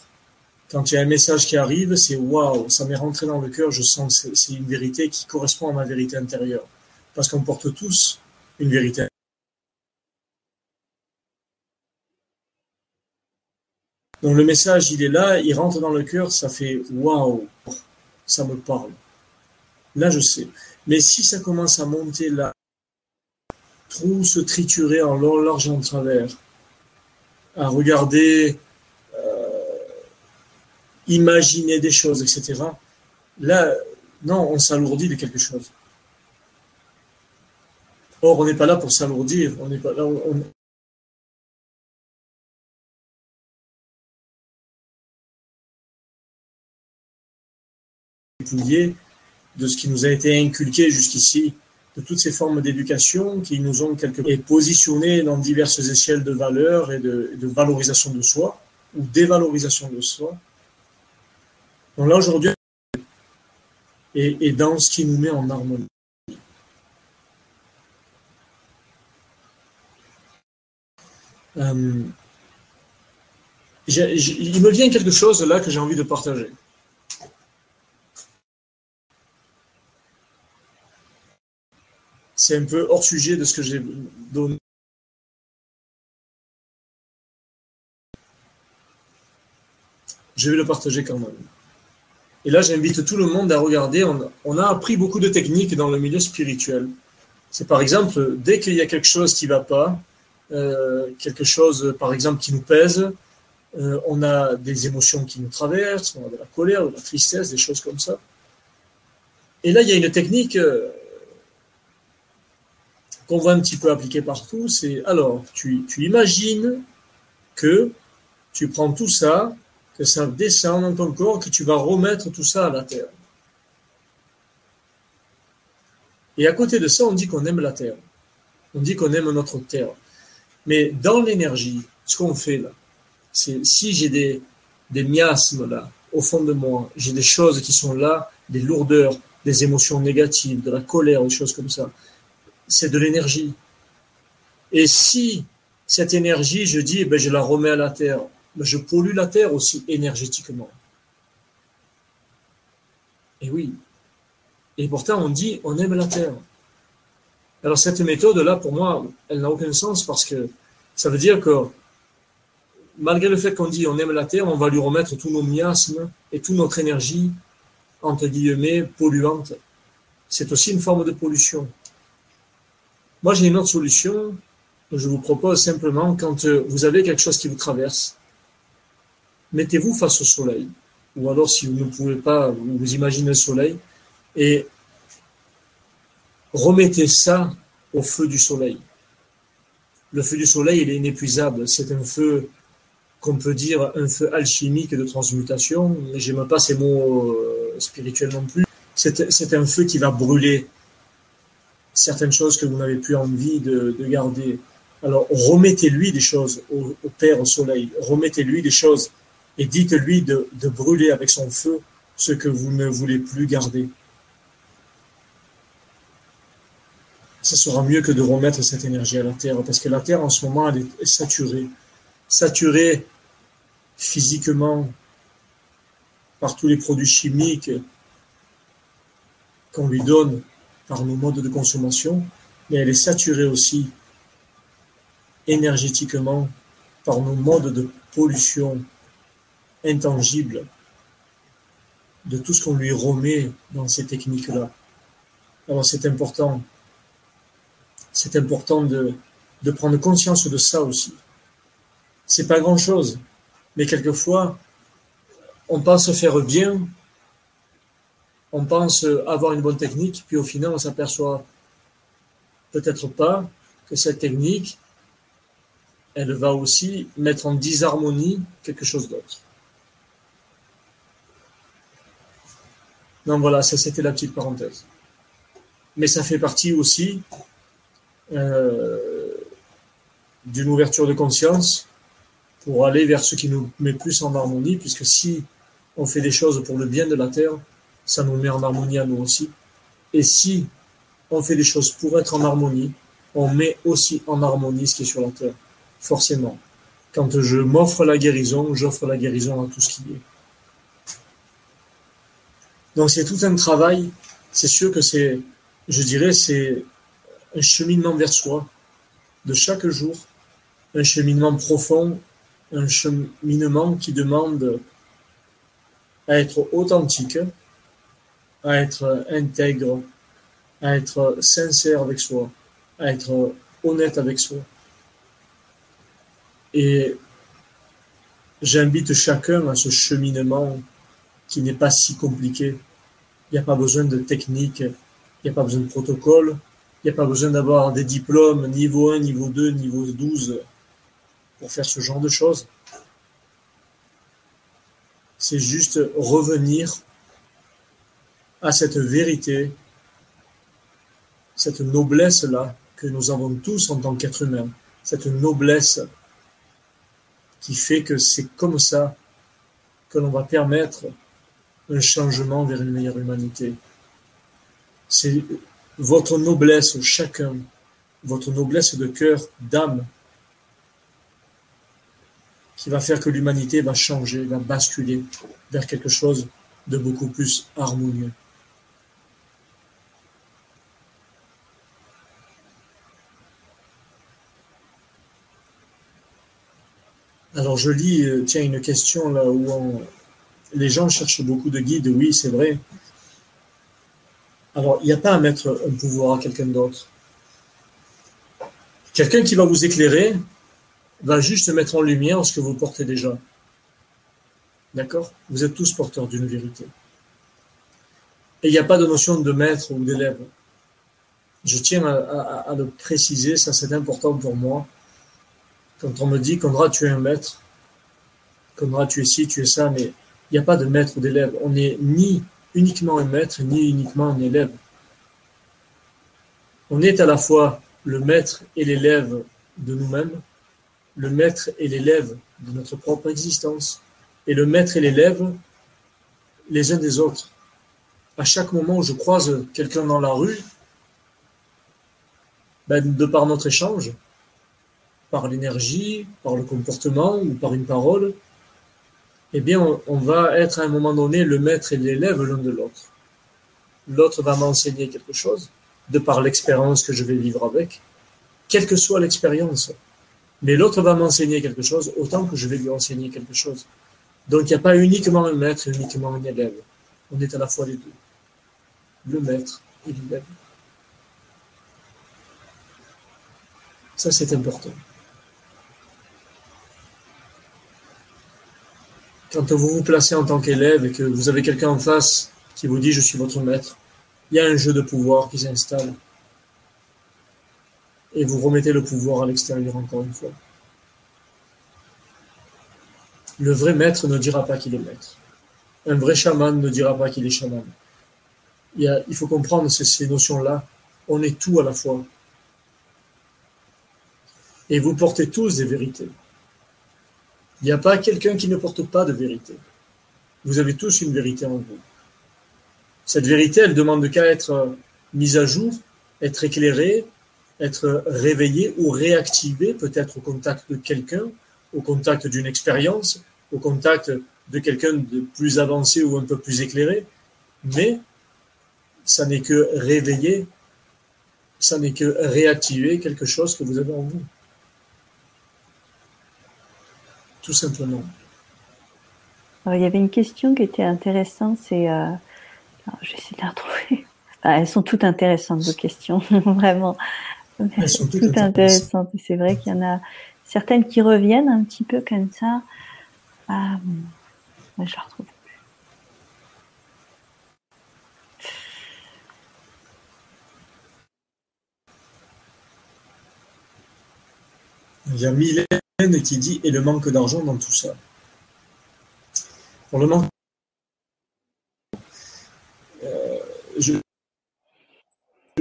quand il y a un message qui arrive, c'est waouh, ça m'est rentré dans le cœur, je sens que c'est une vérité qui correspond à ma vérité intérieure. Parce qu'on porte tous une vérité. Donc le message, il est là, il rentre dans le cœur, ça fait waouh, ça me parle. Là, je sais. Mais si ça commence à monter là, trop se triturer en long, large en travers, à regarder imaginer des choses, etc. Là, non, on s'alourdit de quelque chose. Or, on n'est pas là pour s'alourdir, on n'est pas là. On... de ce qui nous a été inculqué jusqu'ici, de toutes ces formes d'éducation qui nous ont quelque et positionnés dans diverses échelles de valeurs et de valorisation de soi ou dévalorisation de soi. Donc là, aujourd'hui, et, dans ce qui nous met en harmonie. Euh, il me vient quelque chose là que j'ai envie de partager. C'est un peu hors sujet de ce que j'ai donné. Je vais le partager quand même. Et là, j'invite tout le monde à regarder. On, a appris beaucoup de techniques dans le milieu spirituel. C'est par exemple, dès qu'il y a quelque chose qui ne va pas, quelque chose, par exemple, qui nous pèse, euh, on a des émotions qui nous traversent, on a de la colère, de la tristesse, des choses comme ça. Et là, il y a une technique euh, qu'on voit un petit peu appliquer partout. C'est alors, tu, tu imagines que tu prends tout ça que ça descend dans ton corps, que tu vas remettre tout ça à la terre. Et à côté de ça, on dit qu'on aime la terre. On dit qu'on aime notre terre. Mais dans l'énergie, ce qu'on fait là, c'est si j'ai des, miasmes là, au fond de moi, j'ai des choses qui sont là, des lourdeurs, des émotions négatives, de la colère, des choses comme ça, c'est de l'énergie. Et si cette énergie, je dis, eh ben, je la remets à la terre, je pollue la Terre aussi énergétiquement. Et oui. Et pourtant, on dit, on aime la Terre. Alors cette méthode-là, pour moi, elle n'a aucun sens parce que ça veut dire que malgré le fait qu'on dit on aime la Terre, on va lui remettre tous nos miasmes et toute notre énergie, entre guillemets, polluante. C'est aussi une forme de pollution. Moi, j'ai une autre solution que je vous propose simplement quand vous avez quelque chose qui vous traverse mettez-vous face au soleil. Ou alors, si vous ne pouvez pas, vous imaginez le soleil et remettez ça au feu du soleil. Le feu du soleil, il est inépuisable. C'est un feu qu'on peut dire un feu alchimique de transmutation. J'aime pas ces mots euh, spirituels non plus. C'est un feu qui va brûler certaines choses que vous n'avez plus envie de, garder. Alors remettez-lui des choses au, au Père, au Soleil. Remettez-lui des choses et dites-lui de, brûler avec son feu ce que vous ne voulez plus garder. Ce sera mieux que de remettre cette énergie à la Terre, parce que la Terre en ce moment, elle est saturée. Saturée physiquement par tous les produits chimiques qu'on lui donne par nos modes de consommation, mais elle est saturée aussi énergétiquement par nos modes de pollution intangible de tout ce qu'on lui remet dans ces techniques-là. Alors c'est important, c'est important de, prendre conscience de ça aussi. C'est pas grand-chose, mais quelquefois, on pense faire bien, on pense avoir une bonne technique, puis au final, on s'aperçoit peut-être pas que cette technique, elle va aussi mettre en disharmonie quelque chose d'autre. Donc voilà, ça c'était la petite parenthèse. Mais ça fait partie aussi euh, d'une ouverture de conscience pour aller vers ce qui nous met plus en harmonie, puisque si on fait des choses pour le bien de la Terre, ça nous met en harmonie à nous aussi. Et si on fait des choses pour être en harmonie, on met aussi en harmonie ce qui est sur la Terre, forcément. Quand je m'offre la guérison, j'offre la guérison à tout ce qui est. Donc c'est tout un travail. C'est sûr que c'est, je dirais, c'est un cheminement vers soi de chaque jour, un cheminement profond, un cheminement qui demande à être authentique, à être intègre, à être sincère avec soi, à être honnête avec soi. Et j'invite chacun à ce cheminement qui n'est pas si compliqué. Il n'y a pas besoin de technique, il n'y a pas besoin de protocole, il n'y a pas besoin d'avoir des diplômes niveau 1, niveau 2, niveau 12 pour faire ce genre de choses. C'est juste revenir à cette vérité, cette noblesse-là que nous avons tous en tant qu'êtres humains, cette noblesse qui fait que c'est comme ça que l'on va permettre un changement vers une meilleure humanité. C'est votre noblesse, chacun, votre noblesse de cœur, d'âme, qui va faire que l'humanité va changer, va basculer vers quelque chose de beaucoup plus harmonieux. Alors je lis, euh, tiens, une question là où les gens cherchent beaucoup de guides, oui, c'est vrai. Alors, il n'y a pas à mettre un pouvoir à quelqu'un d'autre. Quelqu'un qui va vous éclairer va juste mettre en lumière ce que vous portez déjà. D'accord? Vous êtes tous porteurs d'une vérité. Et il n'y a pas de notion de maître ou d'élève. Je tiens à, le préciser, ça c'est important pour moi. Quand on me dit, Condra, tu es un maître, Condra, tu es ci, tu es ça, mais il n'y a pas de maître ou d'élève. On n'est ni uniquement un maître, ni uniquement un élève. On est à la fois le maître et l'élève de nous-mêmes, le maître et l'élève de notre propre existence, et le maître et l'élève les uns des autres. À chaque moment où je croise quelqu'un dans la rue, ben, de par notre échange, par l'énergie, par le comportement ou par une parole, eh bien, on, va être à un moment donné le maître et l'élève l'un de l'autre. L'autre va m'enseigner quelque chose, de par l'expérience que je vais vivre avec, quelle que soit l'expérience. Mais l'autre va m'enseigner quelque chose autant que je vais lui enseigner quelque chose. Donc, il n'y a pas uniquement un maître et uniquement un élève. On est à la fois les deux. Le maître et l'élève. Ça, c'est important. Quand vous vous placez en tant qu'élève et que vous avez quelqu'un en face qui vous dit je suis votre maître, il y a un jeu de pouvoir qui s'installe. Et vous remettez le pouvoir à l'extérieur encore une fois. Le vrai maître ne dira pas qu'il est maître. Un vrai chaman ne dira pas qu'il est chaman. Il, faut comprendre ces notions-là. On est tout à la fois. Et vous portez tous des vérités. Il n'y a pas quelqu'un qui ne porte pas de vérité. Vous avez tous une vérité en vous. Cette vérité, elle demande qu'à être mise à jour, être éclairée, être réveillée ou réactivée, peut-être au contact de quelqu'un, au contact d'une expérience, au contact de quelqu'un de plus avancé ou un peu plus éclairé. Mais ça n'est que réveiller, ça n'est que réactiver quelque chose que vous avez en vous tout simplement. il y avait une question qui était intéressante, c'est, euh, je vais essayer de la retrouver. <laughs> elles sont toutes intéressantes vos questions, <laughs> vraiment. Elles sont toutes, intéressantes. C'est vrai qu'il y en a certaines qui reviennent un petit peu comme ça. Ah, je la retrouve. Il y a mille qui dit « et le manque d'argent dans tout ça ». Pour le manque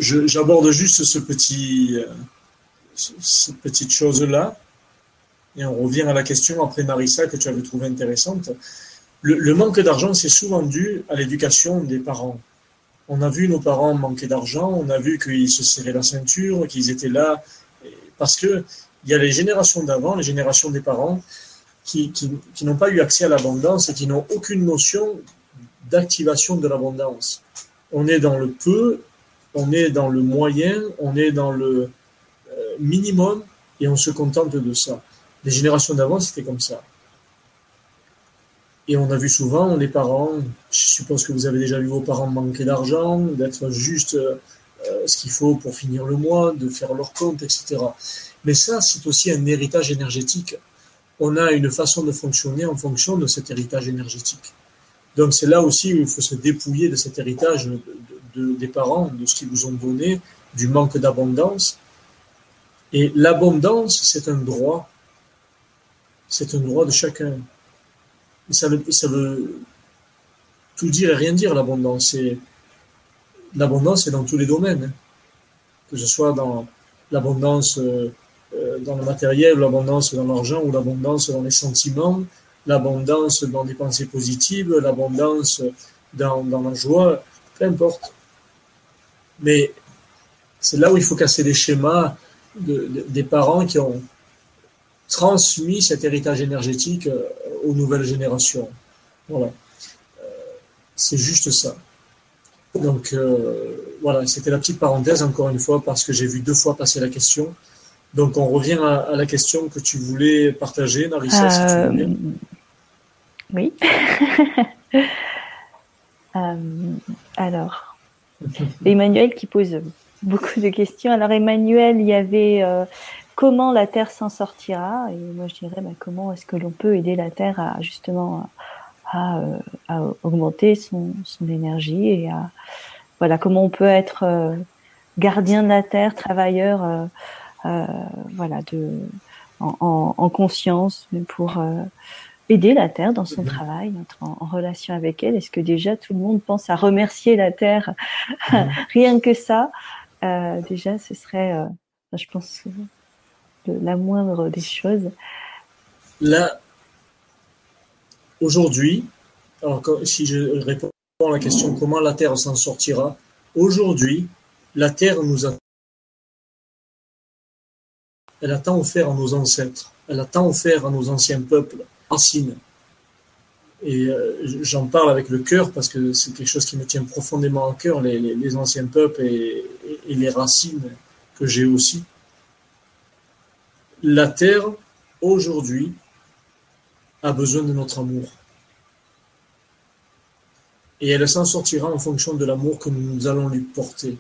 j'aborde juste ce petit, euh, cette petite chose-là. Et on revient à la question après Marissa que tu avais trouvée intéressante. Le, manque d'argent, c'est souvent dû à l'éducation des parents. On a vu nos parents manquer d'argent, on a vu qu'ils se serraient la ceinture, qu'ils étaient là, parce que il y a les générations d'avant, les générations des parents, qui, n'ont pas eu accès à l'abondance et qui n'ont aucune notion d'activation de l'abondance. On est dans le peu, on est dans le moyen, on est dans le euh, minimum et on se contente de ça. Les générations d'avant, c'était comme ça. Et on a vu souvent les parents, je suppose que vous avez déjà vu vos parents manquer d'argent, d'être juste euh, ce qu'il faut pour finir le mois, de faire leur compte, etc. Mais ça, c'est aussi un héritage énergétique. On a une façon de fonctionner en fonction de cet héritage énergétique. Donc c'est là aussi où il faut se dépouiller de cet héritage des parents, de ce qu'ils vous ont donné, du manque d'abondance. Et l'abondance, c'est un droit. C'est un droit de chacun. Ça veut, ça veut tout dire et rien dire, l'abondance. L'abondance, c'est dans tous les domaines. Que ce soit dans l'abondance euh, dans le matériel, l'abondance dans l'argent ou l'abondance dans les sentiments, l'abondance dans des pensées positives, l'abondance dans, dans la joie, peu importe. Mais c'est là où il faut casser les schémas des parents qui ont transmis cet héritage énergétique euh, aux nouvelles générations. Voilà. Euh, c'est juste ça. Donc euh, voilà, c'était la petite parenthèse encore une fois parce que j'ai vu deux fois passer la question. Donc on revient à, la question que tu voulais partager, Narissa, si tu veux bien. Oui. <laughs> Euh, alors, <laughs> Emmanuel qui pose beaucoup de questions. Alors Emmanuel, il y avait euh, comment la Terre s'en sortira? Et moi je dirais bah, comment est-ce que l'on peut aider la Terre à justement à, euh, augmenter son, énergie et à voilà comment on peut être gardien de la Terre, travailleur voilà de en, en, conscience, mais pour aider la Terre dans son mhm. travail, être en, relation avec elle Est-ce que déjà tout le monde pense à remercier la Terre <laughs> mhm. Rien que ça, euh, déjà, ce serait, euh, je pense, la moindre des choses. Là, aujourd'hui, alors si je réponds à la question comment la Terre s'en sortira, aujourd'hui, la Terre nous a elle a tant offert à nos ancêtres, elle a tant offert à nos anciens peuples, racines. Et euh, j'en parle avec le cœur parce que c'est quelque chose qui me tient profondément à cœur, les, anciens peuples et, les racines que j'ai aussi. La terre, aujourd'hui, a besoin de notre amour. Et elle s'en sortira en fonction de l'amour que nous allons lui porter.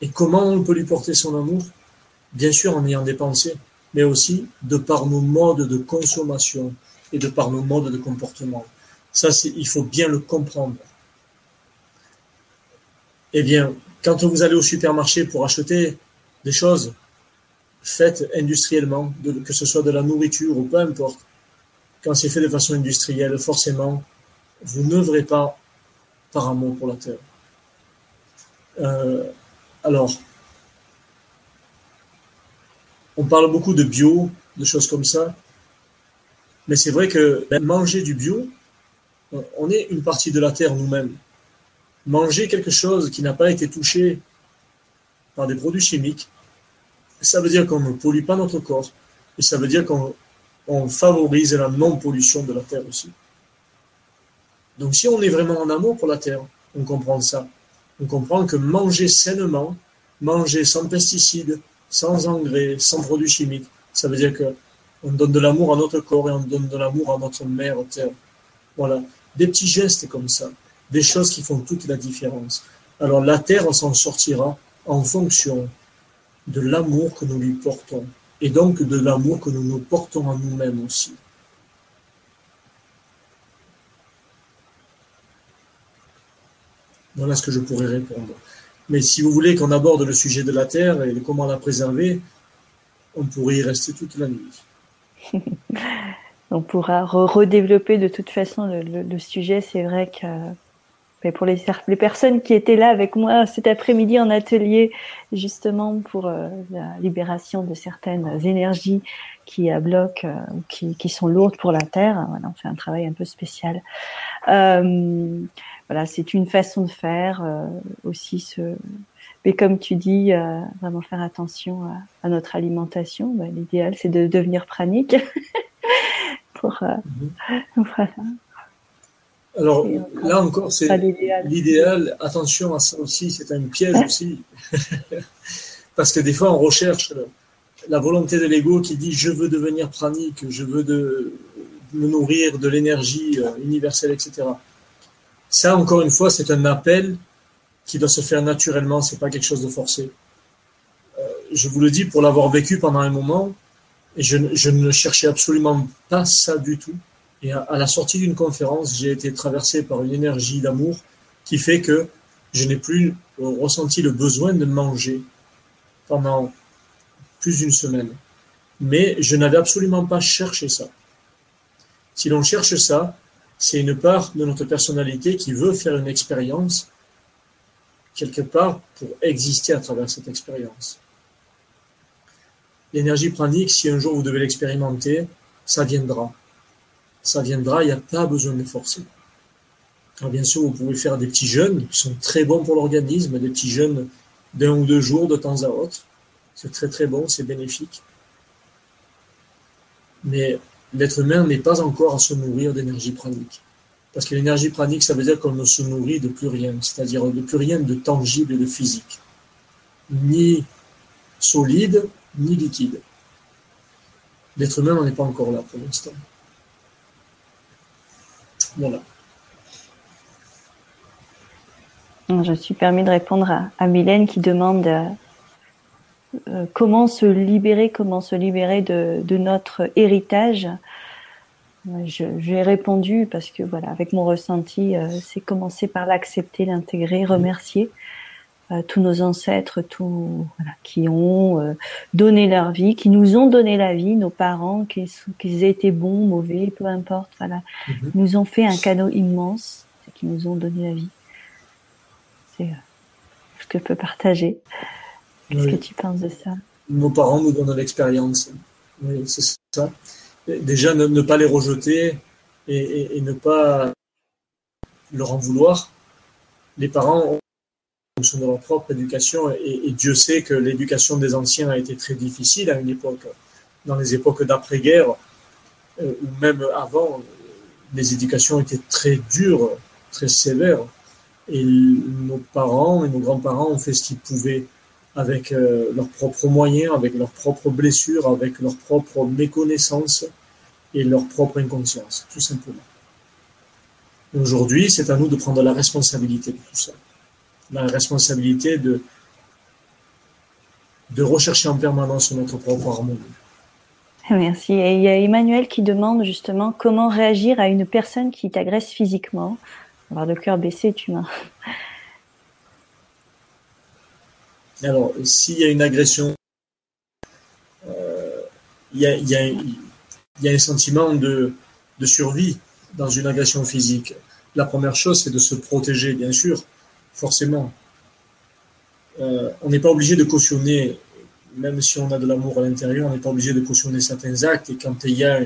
Et comment on peut lui porter son amour? Bien sûr en ayant des pensées mais aussi de par nos modes de consommation et de par nos modes de comportement. Ça, il faut bien le comprendre. Eh bien, quand vous allez au supermarché pour acheter des choses faites industriellement, que ce soit de la nourriture ou peu importe, quand c'est fait de façon industrielle, forcément, vous n'œuvrez pas par amour pour la terre. Euh, alors, on parle beaucoup de bio, de choses comme ça. Mais c'est vrai que manger du bio, on est une partie de la terre nous-mêmes. Manger quelque chose qui n'a pas été touché par des produits chimiques, ça veut dire qu'on ne pollue pas notre corps. Et ça veut dire qu'on favorise la non-pollution de la terre aussi. Donc si on est vraiment en amour pour la terre, on comprend ça. On comprend que manger sainement, manger sans pesticides, sans engrais, sans produits chimiques. Ça veut dire que on donne de l'amour à notre corps et on donne de l'amour à notre mère terre. Voilà, des petits gestes comme ça, des choses qui font toute la différence. Alors la terre s'en sortira en fonction de l'amour que nous lui portons et donc de l'amour que nous nous portons à nous-mêmes aussi. Voilà ce que je pourrais répondre. Mais si vous voulez qu'on aborde le sujet de la Terre et comment la préserver, on pourrait y rester toute la nuit. <laughs> on pourra redévelopper de toute façon le, sujet. C'est vrai que mais pour les, les personnes qui étaient là avec moi cet après-midi en atelier, justement pour euh, la libération de certaines énergies qui euh, bloquent euh, ou qui, qui, sont lourdes pour la Terre, voilà, on fait un travail un peu spécial. Euh, voilà, c'est une façon de faire aussi ce. Mais comme tu dis, vraiment faire attention à, à notre alimentation. Bah, L'idéal, c'est de devenir pranique. <laughs> pour mm-hmm. voilà. Alors là encore, c'est l'idéal. Attention à ça aussi, c'est un piège <laughs> aussi. <laughs> Parce que des fois, on recherche la volonté de l'ego qui dit je veux devenir pranique, je veux de, me nourrir de l'énergie euh, universelle, etc. Ça, encore une fois, c'est un appel qui doit se faire naturellement, c'est pas quelque chose de forcé. Euh, je vous le dis pour l'avoir vécu pendant un moment, et je, je ne cherchais absolument pas ça du tout. Et à, la sortie d'une conférence, j'ai été traversé par une énergie d'amour qui fait que je n'ai plus ressenti le besoin de manger pendant plus d'une semaine. Mais je n'avais absolument pas cherché ça. Si l'on cherche ça, c'est une part de notre personnalité qui veut faire une expérience quelque part pour exister à travers cette expérience. L'énergie pranique, si un jour vous devez l'expérimenter, ça viendra ça viendra, il n'y a pas besoin de forcer. Alors bien sûr, vous pouvez faire des petits jeûnes qui sont très bons pour l'organisme, des petits jeûnes d'un ou deux jours de temps à autre. C'est très très bon, c'est bénéfique. Mais l'être humain n'est pas encore à se nourrir d'énergie pranique. Parce que l'énergie pranique, ça veut dire qu'on ne se nourrit de plus rien, c'est-à-dire de plus rien de tangible et de physique. Ni solide, ni liquide. L'être humain n'en est pas encore là pour l'instant. Voilà. Je suis permis de répondre à, Mylène qui demande euh, comment se libérer, comment se libérer de, notre héritage? J'ai répondu parce que voilà, avec mon ressenti, euh, c'est commencer par l'accepter, l'intégrer, remercier. Euh, tous nos ancêtres, tous voilà, qui ont euh, donné leur vie, qui nous ont donné la vie, nos parents, qu'ils aient été bons, mauvais, peu importe, voilà, mhm. nous ont fait un cadeau immense, qu'ils nous ont donné la vie. C'est euh, ce que je peux partager. Qu'est-ce que tu penses de ça? Nos parents nous donnent l'expérience. Oui, c'est ça. Déjà, ne, pas les rejeter et, et ne pas leur en vouloir. Les parents de leur propre éducation. Et, Dieu sait que l'éducation des anciens a été très difficile à une époque, dans les époques d'après-guerre, euh, ou même avant, les éducations étaient très dures, très sévères. Et nos parents et nos grands-parents ont fait ce qu'ils pouvaient avec euh, leurs propres moyens, avec leurs propres blessures, avec leur propre méconnaissance et leur propre inconscience, tout simplement. Aujourd'hui, c'est à nous de prendre la responsabilité de tout ça la responsabilité de, de rechercher en permanence notre propre harmonie. Merci. Et il y a Emmanuel qui demande justement comment réagir à une personne qui t'agresse physiquement. Avoir le cœur baissé, tu m'as. Alors, s'il y a une agression, euh, il, y a, un sentiment de, de survie dans une agression physique. La première chose, c'est de se protéger, bien sûr, forcément. Euh, on n'est pas obligé de cautionner, même si on a de l'amour à l'intérieur, on n'est pas obligé de cautionner certains actes. Et quand il y a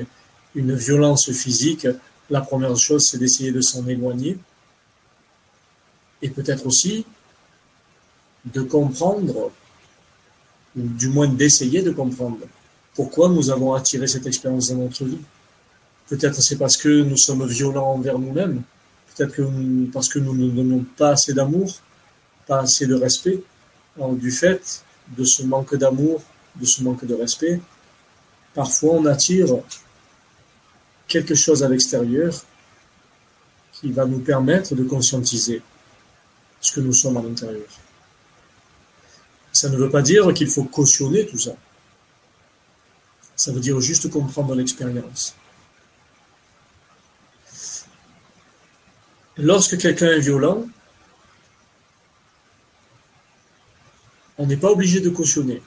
une violence physique, la première chose, c'est d'essayer de s'en éloigner. Et peut-être aussi de comprendre, ou du moins d'essayer de comprendre, pourquoi nous avons attiré cette expérience dans notre vie. Peut-être c'est parce que nous sommes violents envers nous-mêmes, Peut-être que parce que nous ne donnons pas assez d'amour, pas assez de respect. du fait de ce manque d'amour, de ce manque de respect, parfois on attire quelque chose à l'extérieur qui va nous permettre de conscientiser ce que nous sommes à l'intérieur. Ça ne veut pas dire qu'il faut cautionner tout ça. Ça veut dire juste comprendre l'expérience. Lorsque quelqu'un est violent, on n'est pas obligé de cautionner.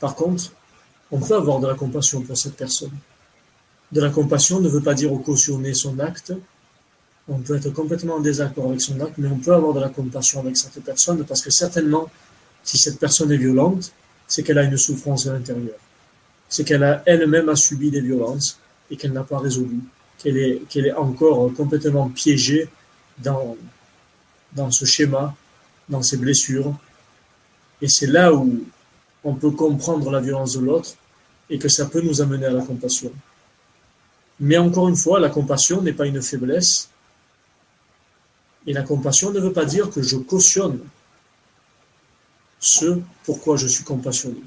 Par contre, on peut avoir de la compassion pour cette personne. De la compassion ne veut pas dire cautionner son acte, On peut être complètement en désaccord avec son acte, mais on peut avoir de la compassion avec cette personne parce que certainement, si cette personne est violente, c'est qu'elle a une souffrance à l'intérieur. C'est qu'elle a elle-même a subi des violences et qu'elle n'a pas résolu, qu'elle est, encore complètement piégée dans, dans ce schéma, dans ses blessures. Et c'est là où on peut comprendre la violence de l'autre et que ça peut nous amener à la compassion. Mais encore une fois, la compassion n'est pas une faiblesse. Et la compassion ne veut pas dire que je cautionne ce pourquoi je suis compassionné.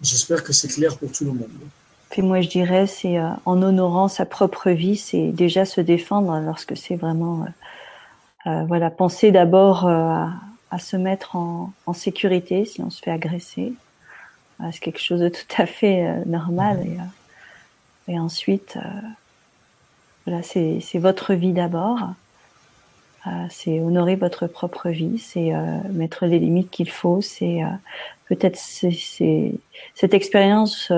J'espère que c'est clair pour tout le monde. Puis moi, je dirais, c'est euh, en honorant sa propre vie, c'est déjà se défendre lorsque c'est vraiment, euh, euh, voilà, penser d'abord à, se mettre en, sécurité si on se fait agresser. c'est quelque chose de tout à fait normal. Et, et ensuite, voilà, c'est votre vie d'abord. C'est honorer votre propre vie, c'est mettre les limites qu'il faut, c'est peut-être c'est cette expérience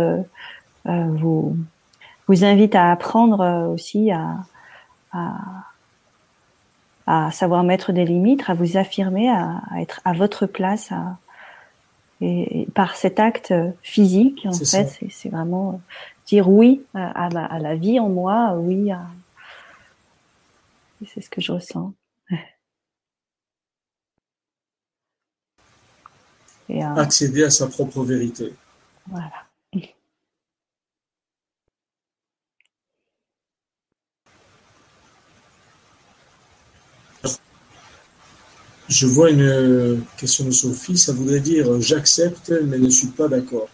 euh, vous vous invite à apprendre euh, aussi à, à, savoir mettre des limites, à vous affirmer, à, être à votre place, et, par cet acte physique, en fait, c'est vraiment dire oui à, à, la vie en moi, oui à. C'est ce que je ressens. Et, Accéder à sa propre vérité. Voilà. Je vois une question de Sophie, ça voudrait dire j'accepte mais ne suis pas d'accord.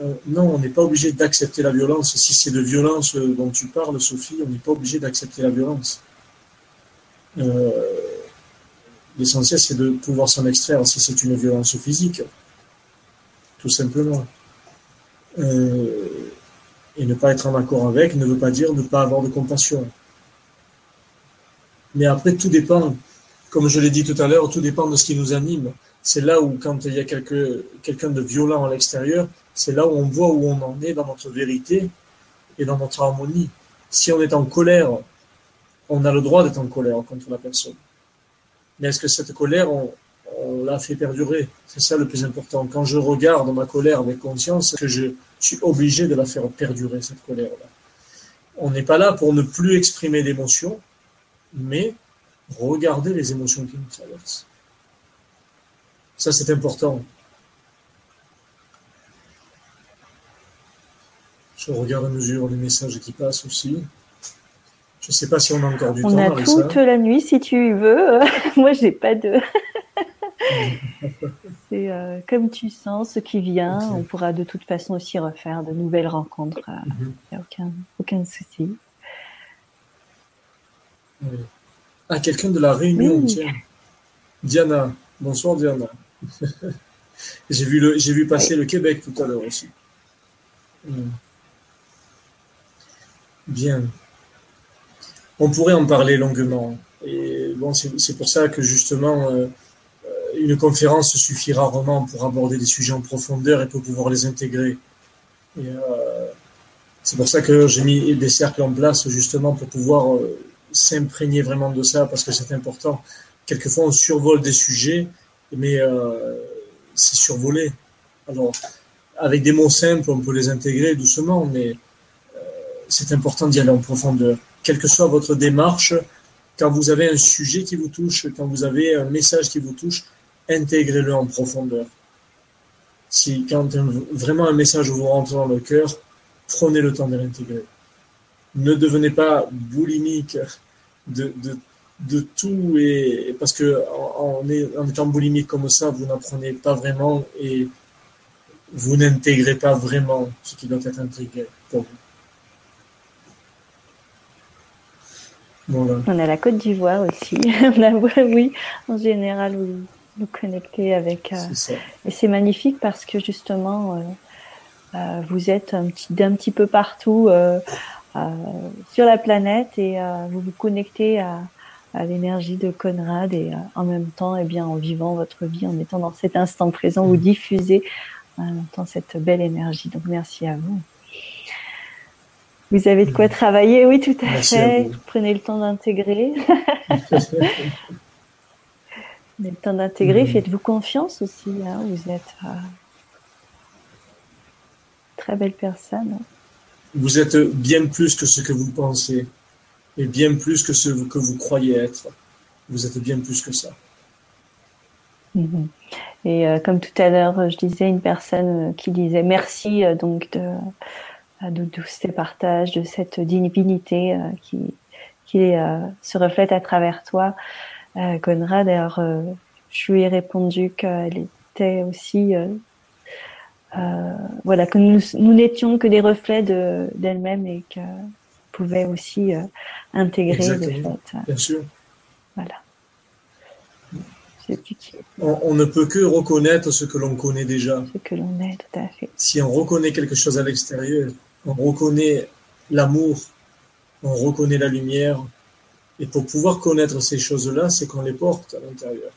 Euh, non, on n'est pas obligé d'accepter la violence. Si c'est de violence dont tu parles, Sophie, on n'est pas obligé d'accepter la violence. Euh, l'essentiel, c'est de pouvoir s'en extraire si c'est une violence physique, tout simplement. Euh, et ne pas être en accord avec ne veut pas dire ne pas avoir de compassion. Mais après, tout dépend comme je l'ai dit tout à l'heure, tout dépend de ce qui nous anime. C'est là où, quand il y a quelqu'un de violent à l'extérieur, c'est là où on voit où on en est dans notre vérité et dans notre harmonie. Si on est en colère, on a le droit d'être en colère contre la personne. Mais est-ce que cette colère, on, l'a fait perdurer C'est ça le plus important. Quand je regarde ma colère avec conscience, que je suis obligé de la faire perdurer, cette colère-là. On n'est pas là pour ne plus exprimer d'émotions, mais Regardez les émotions qui nous traversent. Ça, c'est important. Je regarde à mesure les messages qui passent aussi. Je ne sais pas si on a encore du temps. On a toute la nuit si tu veux. <laughs> Moi, j'ai pas de. <laughs> c'est euh, comme tu sens ce qui vient. On pourra de toute façon aussi refaire de nouvelles rencontres. Il n'y mhm. a aucun, aucun souci. Ah, quelqu'un de la Réunion, tiens. Diana. Bonsoir, Diana. <laughs> j'ai vu, le, vu passer le Québec tout à l'heure aussi. Bien. On pourrait en parler longuement. Et bon, c'est, pour ça que justement, euh, une conférence suffit rarement pour aborder des sujets en profondeur et pour pouvoir les intégrer. Euh, c'est pour ça que j'ai mis des cercles en place justement pour pouvoir euh, s'imprégner vraiment de ça parce que c'est important. Quelquefois, on survole des sujets, mais euh, c'est survolé. Alors, avec des mots simples, on peut les intégrer doucement, mais euh, c'est important d'y aller en profondeur. Quelle que soit votre démarche, quand vous avez un sujet qui vous touche, quand vous avez un message qui vous touche, intégrez-le en profondeur. Si quand vraiment un message vous rentre dans le cœur, prenez le temps de l'intégrer ne devenez pas boulimique de, tout parce que en, étant boulimique comme ça, vous n'apprenez pas vraiment et vous n'intégrez pas vraiment ce qui doit être intégré pour vous. On a la Côte d'Ivoire aussi. <laughs> On a, oui, en général, vous vous connectez avec. Euh, et c'est magnifique parce que justement, euh, euh, vous êtes un petit, d'un petit peu partout sur la planète et vous vous connectez à, à l'énergie de Conrad et en même temps, et eh bien, en vivant votre vie, en étant dans cet instant présent, vous diffusez en même temps cette belle énergie. Donc merci à vous. Vous avez de quoi travailler, oui, tout à fait. Prenez le temps d'intégrer. <laughs> Prenez le temps d'intégrer. Mm. Faites-vous confiance aussi. Hein. Vous êtes euh, très belle personne. Vous êtes bien plus que ce que vous pensez et bien plus que ce que vous croyez être. Vous êtes bien plus que ça. Mm-hmm. Et euh, comme tout à l'heure, je disais une personne qui disait merci donc de de, de ces partages, de cette divinité euh, qui, qui euh, se reflète à travers toi, euh, Conrad. D'ailleurs, je lui ai répondu qu'elle était aussi voilà que nous, nous n'étions que des reflets de d'elle-même et que pouvait aussi intégrer le fait. Bien sûr. Voilà. On, on, ne peut que reconnaître ce que l'on connaît déjà. Ce que l'on est, tout à fait. Si on reconnaît quelque chose à l'extérieur, on reconnaît l'amour, on reconnaît la lumière. Et pour pouvoir connaître ces choses-là, c'est qu'on les porte à l'intérieur.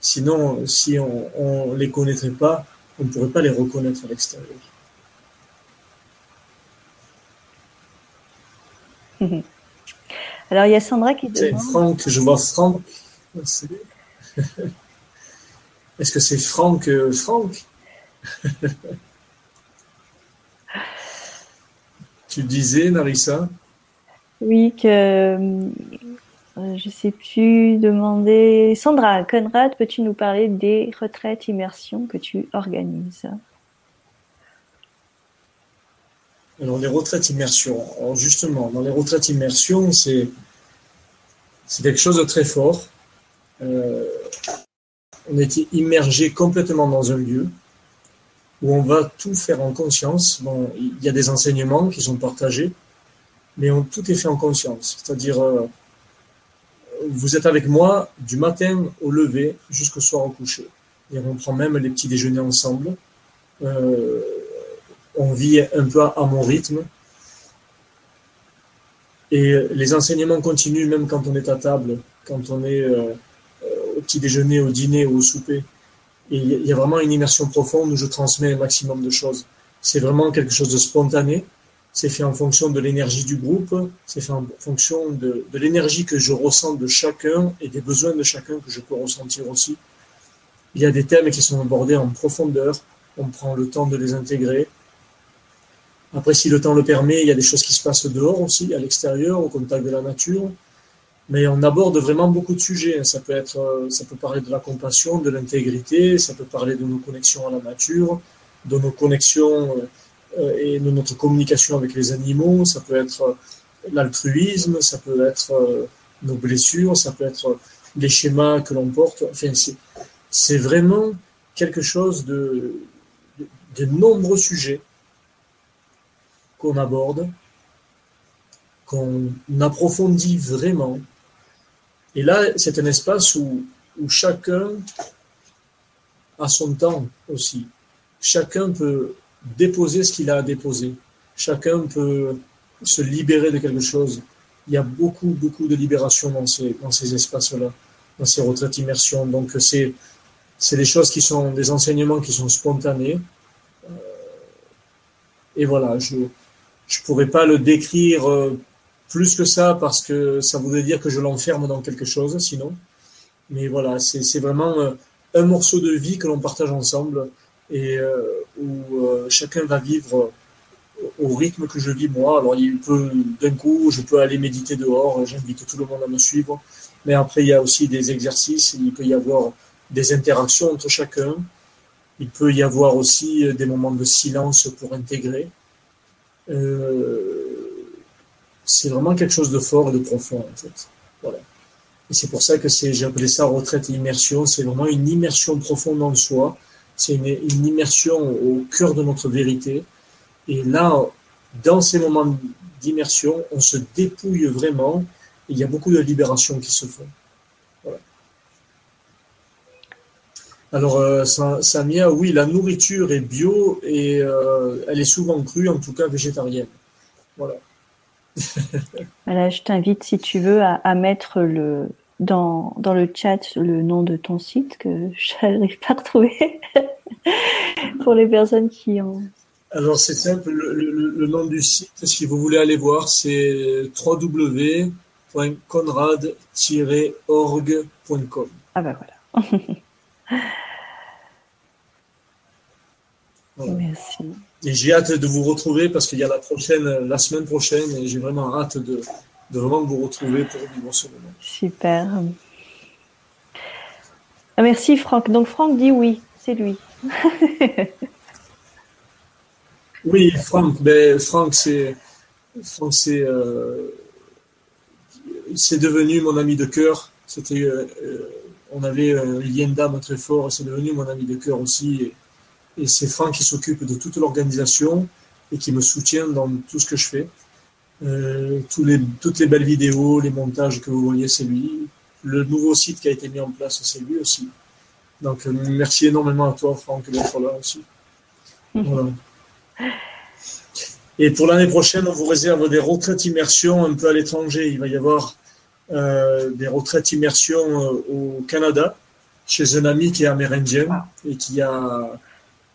Sinon, si on ne les connaîtrait pas, on ne pourrait pas les reconnaître à l'extérieur. <laughs> Alors, il y a Sandra qui demande... Franck, je vois Franck. <laughs> Est-ce que c'est Franck euh, Franck? <laughs> Tu disais, Narissa Oui, que euh, je ne sais plus demander. Sandra, Conrad, peux-tu nous parler des retraites immersion que tu organises? Alors, les retraites immersion. Alors, justement, dans les retraites immersion, c'est, c'est quelque chose de très fort. Euh, on était immergé complètement dans un lieu où on va tout faire en conscience. Bon, il y a des enseignements qui sont partagés, mais tout est fait en conscience. C'est-à-dire, euh, vous êtes avec moi du matin au lever jusqu'au soir au coucher. Et on prend même les petits déjeuners ensemble. Euh, on vit un peu à, mon rythme. Et les enseignements continuent même quand on est à table, quand on est euh, au petit déjeuner, au dîner ou au souper il y a vraiment une immersion profonde où je transmets un maximum de choses. C'est vraiment quelque chose de spontané. C'est fait en fonction de l'énergie du groupe. C'est fait en fonction de, de l'énergie que je ressens de chacun et des besoins de chacun que je peux ressentir aussi. Il y a des thèmes qui sont abordés en profondeur. On prend le temps de les intégrer. Après, si le temps le permet, il y a des choses qui se passent dehors aussi, à l'extérieur, au contact de la nature mais on aborde vraiment beaucoup de sujets. Ça peut être, euh, ça peut parler de la compassion, de l'intégrité, ça peut parler de nos connexions à la nature, de nos connexions euh, et de notre communication avec les animaux. Ça peut être euh, l'altruisme, ça peut être nos blessures, ça peut être les schémas que l'on porte. Enfin, c'est vraiment quelque chose de, de, de nombreux sujets qu'on aborde, qu'on approfondit vraiment et là, c'est un espace où, où chacun a son temps aussi. Chacun peut déposer ce qu'il a à déposer. Chacun peut se libérer de quelque chose. Il y a beaucoup, beaucoup de libération dans ces, dans ces espaces-là, dans ces retraites immersion. Donc, c'est, c'est des choses qui sont des enseignements qui sont spontanés. Euh, et voilà, je ne pourrais pas le décrire euh, plus que ça parce que ça voudrait dire que je l'enferme dans quelque chose sinon. Mais voilà, c'est vraiment euh, un morceau de vie que l'on partage ensemble et euh, où euh, chacun va vivre au rythme que je vis moi. Alors il peut d'un coup, je peux aller méditer dehors, j'invite tout le monde à me suivre. Mais après il y a aussi des exercices, il peut y avoir des interactions entre chacun. Il peut y avoir aussi des moments de silence pour intégrer. C'est vraiment quelque chose de fort et de profond, en fait. Voilà. Et c'est pour ça que c'est, j'ai appelé ça retraite et immersion. C'est vraiment une immersion profonde en soi. C'est une, immersion au cœur de notre vérité. Et là, dans ces moments d'immersion, on se dépouille vraiment. il y a beaucoup de libération qui se font. Voilà. Alors, euh, Samia, oui, la nourriture est bio et euh, elle est souvent crue, en tout cas végétarienne. Voilà. Voilà, je t'invite, si tu veux, à, mettre le, dans, dans, le chat le nom de ton site que je n'arrive pas à retrouver <laughs> pour les personnes qui ont, Alors c'est simple, le, nom du site, si vous voulez aller voir, c'est www.conrad-org.com. Ah ben voilà. Merci. Et j'ai hâte de vous retrouver parce qu'il y a la prochaine, la semaine prochaine, et j'ai vraiment hâte de, vraiment vous retrouver pour vivre ce moment. Super. Ah, merci Franck. Donc Franck dit oui, c'est lui. <laughs> oui, Franck. Ben, Franck, c'est Franck, c'est euh, c'est devenu mon ami de cœur. C'était, euh, euh, on avait un lien d'âme très fort. et C'est devenu mon ami de cœur aussi. Et, c'est Franck qui s'occupe de toute l'organisation et qui me soutient dans tout ce que je fais. tous les, toutes les belles vidéos, les montages que vous voyez, c'est lui le nouveau site qui a été mis en place, c'est lui aussi. Donc, euh, merci énormément à toi, Franck, d'être là aussi. Et pour l'année prochaine, on vous réserve des retraites immersion un peu à l'étranger. Il va y avoir euh, des retraites immersion euh, au Canada, chez un ami qui est amérindien et qui a,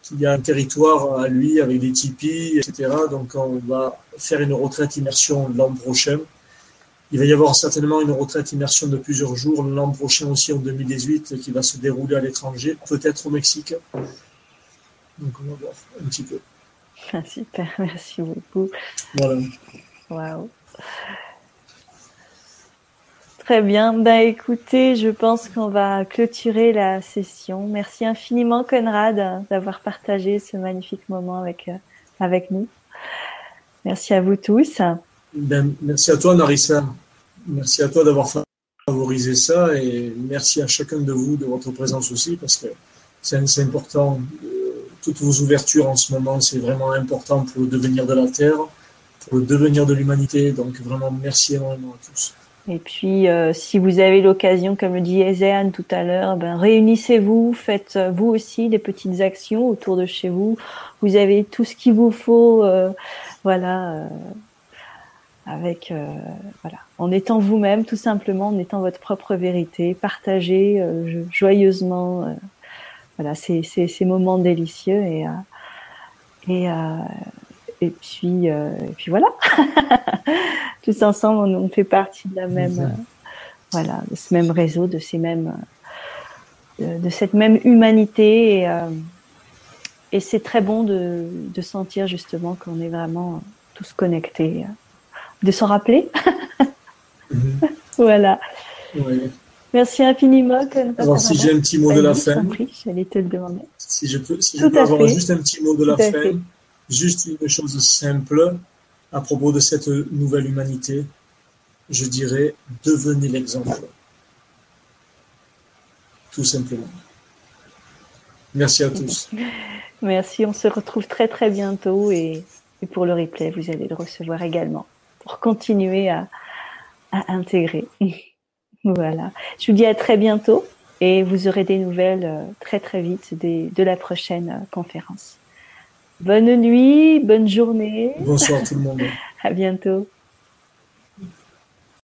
qui a un territoire à lui avec des tipis, etc. Donc, on va faire une retraite immersion l'an prochain il va y avoir certainement une retraite immersion de plusieurs jours l'an prochain aussi en 2018 qui va se dérouler à l'étranger, peut-être au Mexique. Donc on va voir un petit peu. Ah, <laughs> super, merci beaucoup. Voilà. Waouh. Très bien. Ben, écoutez, je pense qu'on va clôturer la session. Merci infiniment, Conrad, d'avoir partagé ce magnifique moment avec, euh, avec nous. Merci à vous tous. Ben, merci à toi, Narissa. Merci à toi d'avoir favorisé ça et merci à chacun de vous de votre présence aussi parce que c'est important. Euh, toutes vos ouvertures en ce moment, c'est vraiment important pour le devenir de la Terre, pour le devenir de l'humanité. Donc vraiment, merci énormément à tous. Et puis, euh, si vous avez l'occasion, comme le dit Ezéane tout à l'heure, ben, réunissez-vous, faites euh, vous aussi des petites actions autour de chez vous. Vous avez tout ce qu'il vous faut, voilà, avec euh, voilà, en étant vous-même tout simplement, en étant votre propre vérité, partagez euh, joyeusement euh, voilà ces, ces, ces, moments délicieux et et et puis et puis voilà, <laughs> tous ensemble on, on, fait partie de la même voilà de ce même réseau, de ces mêmes de, de cette même humanité et et c'est très bon de, de sentir justement qu'on est vraiment tous connectés de s'en rappeler. <laughs> Mhm. voilà. Merci infiniment. Alors, si j'ai un petit mot de la fin. J'allais te le demander. Si je peux, si je peux avoir juste un petit mot de la fin, juste une chose simple à propos de cette nouvelle humanité, je dirais devenez l'exemple. Tout simplement. Merci à tous. <laughs> Merci, on se retrouve très très bientôt et pour le replay, vous allez le recevoir également pour continuer à, intégrer. <laughs> voilà. Je vous dis à très bientôt et vous aurez des nouvelles euh, très très vite de la prochaine euh, conférence. Bonne nuit, bonne journée. Bonsoir tout le monde. <laughs> à bientôt.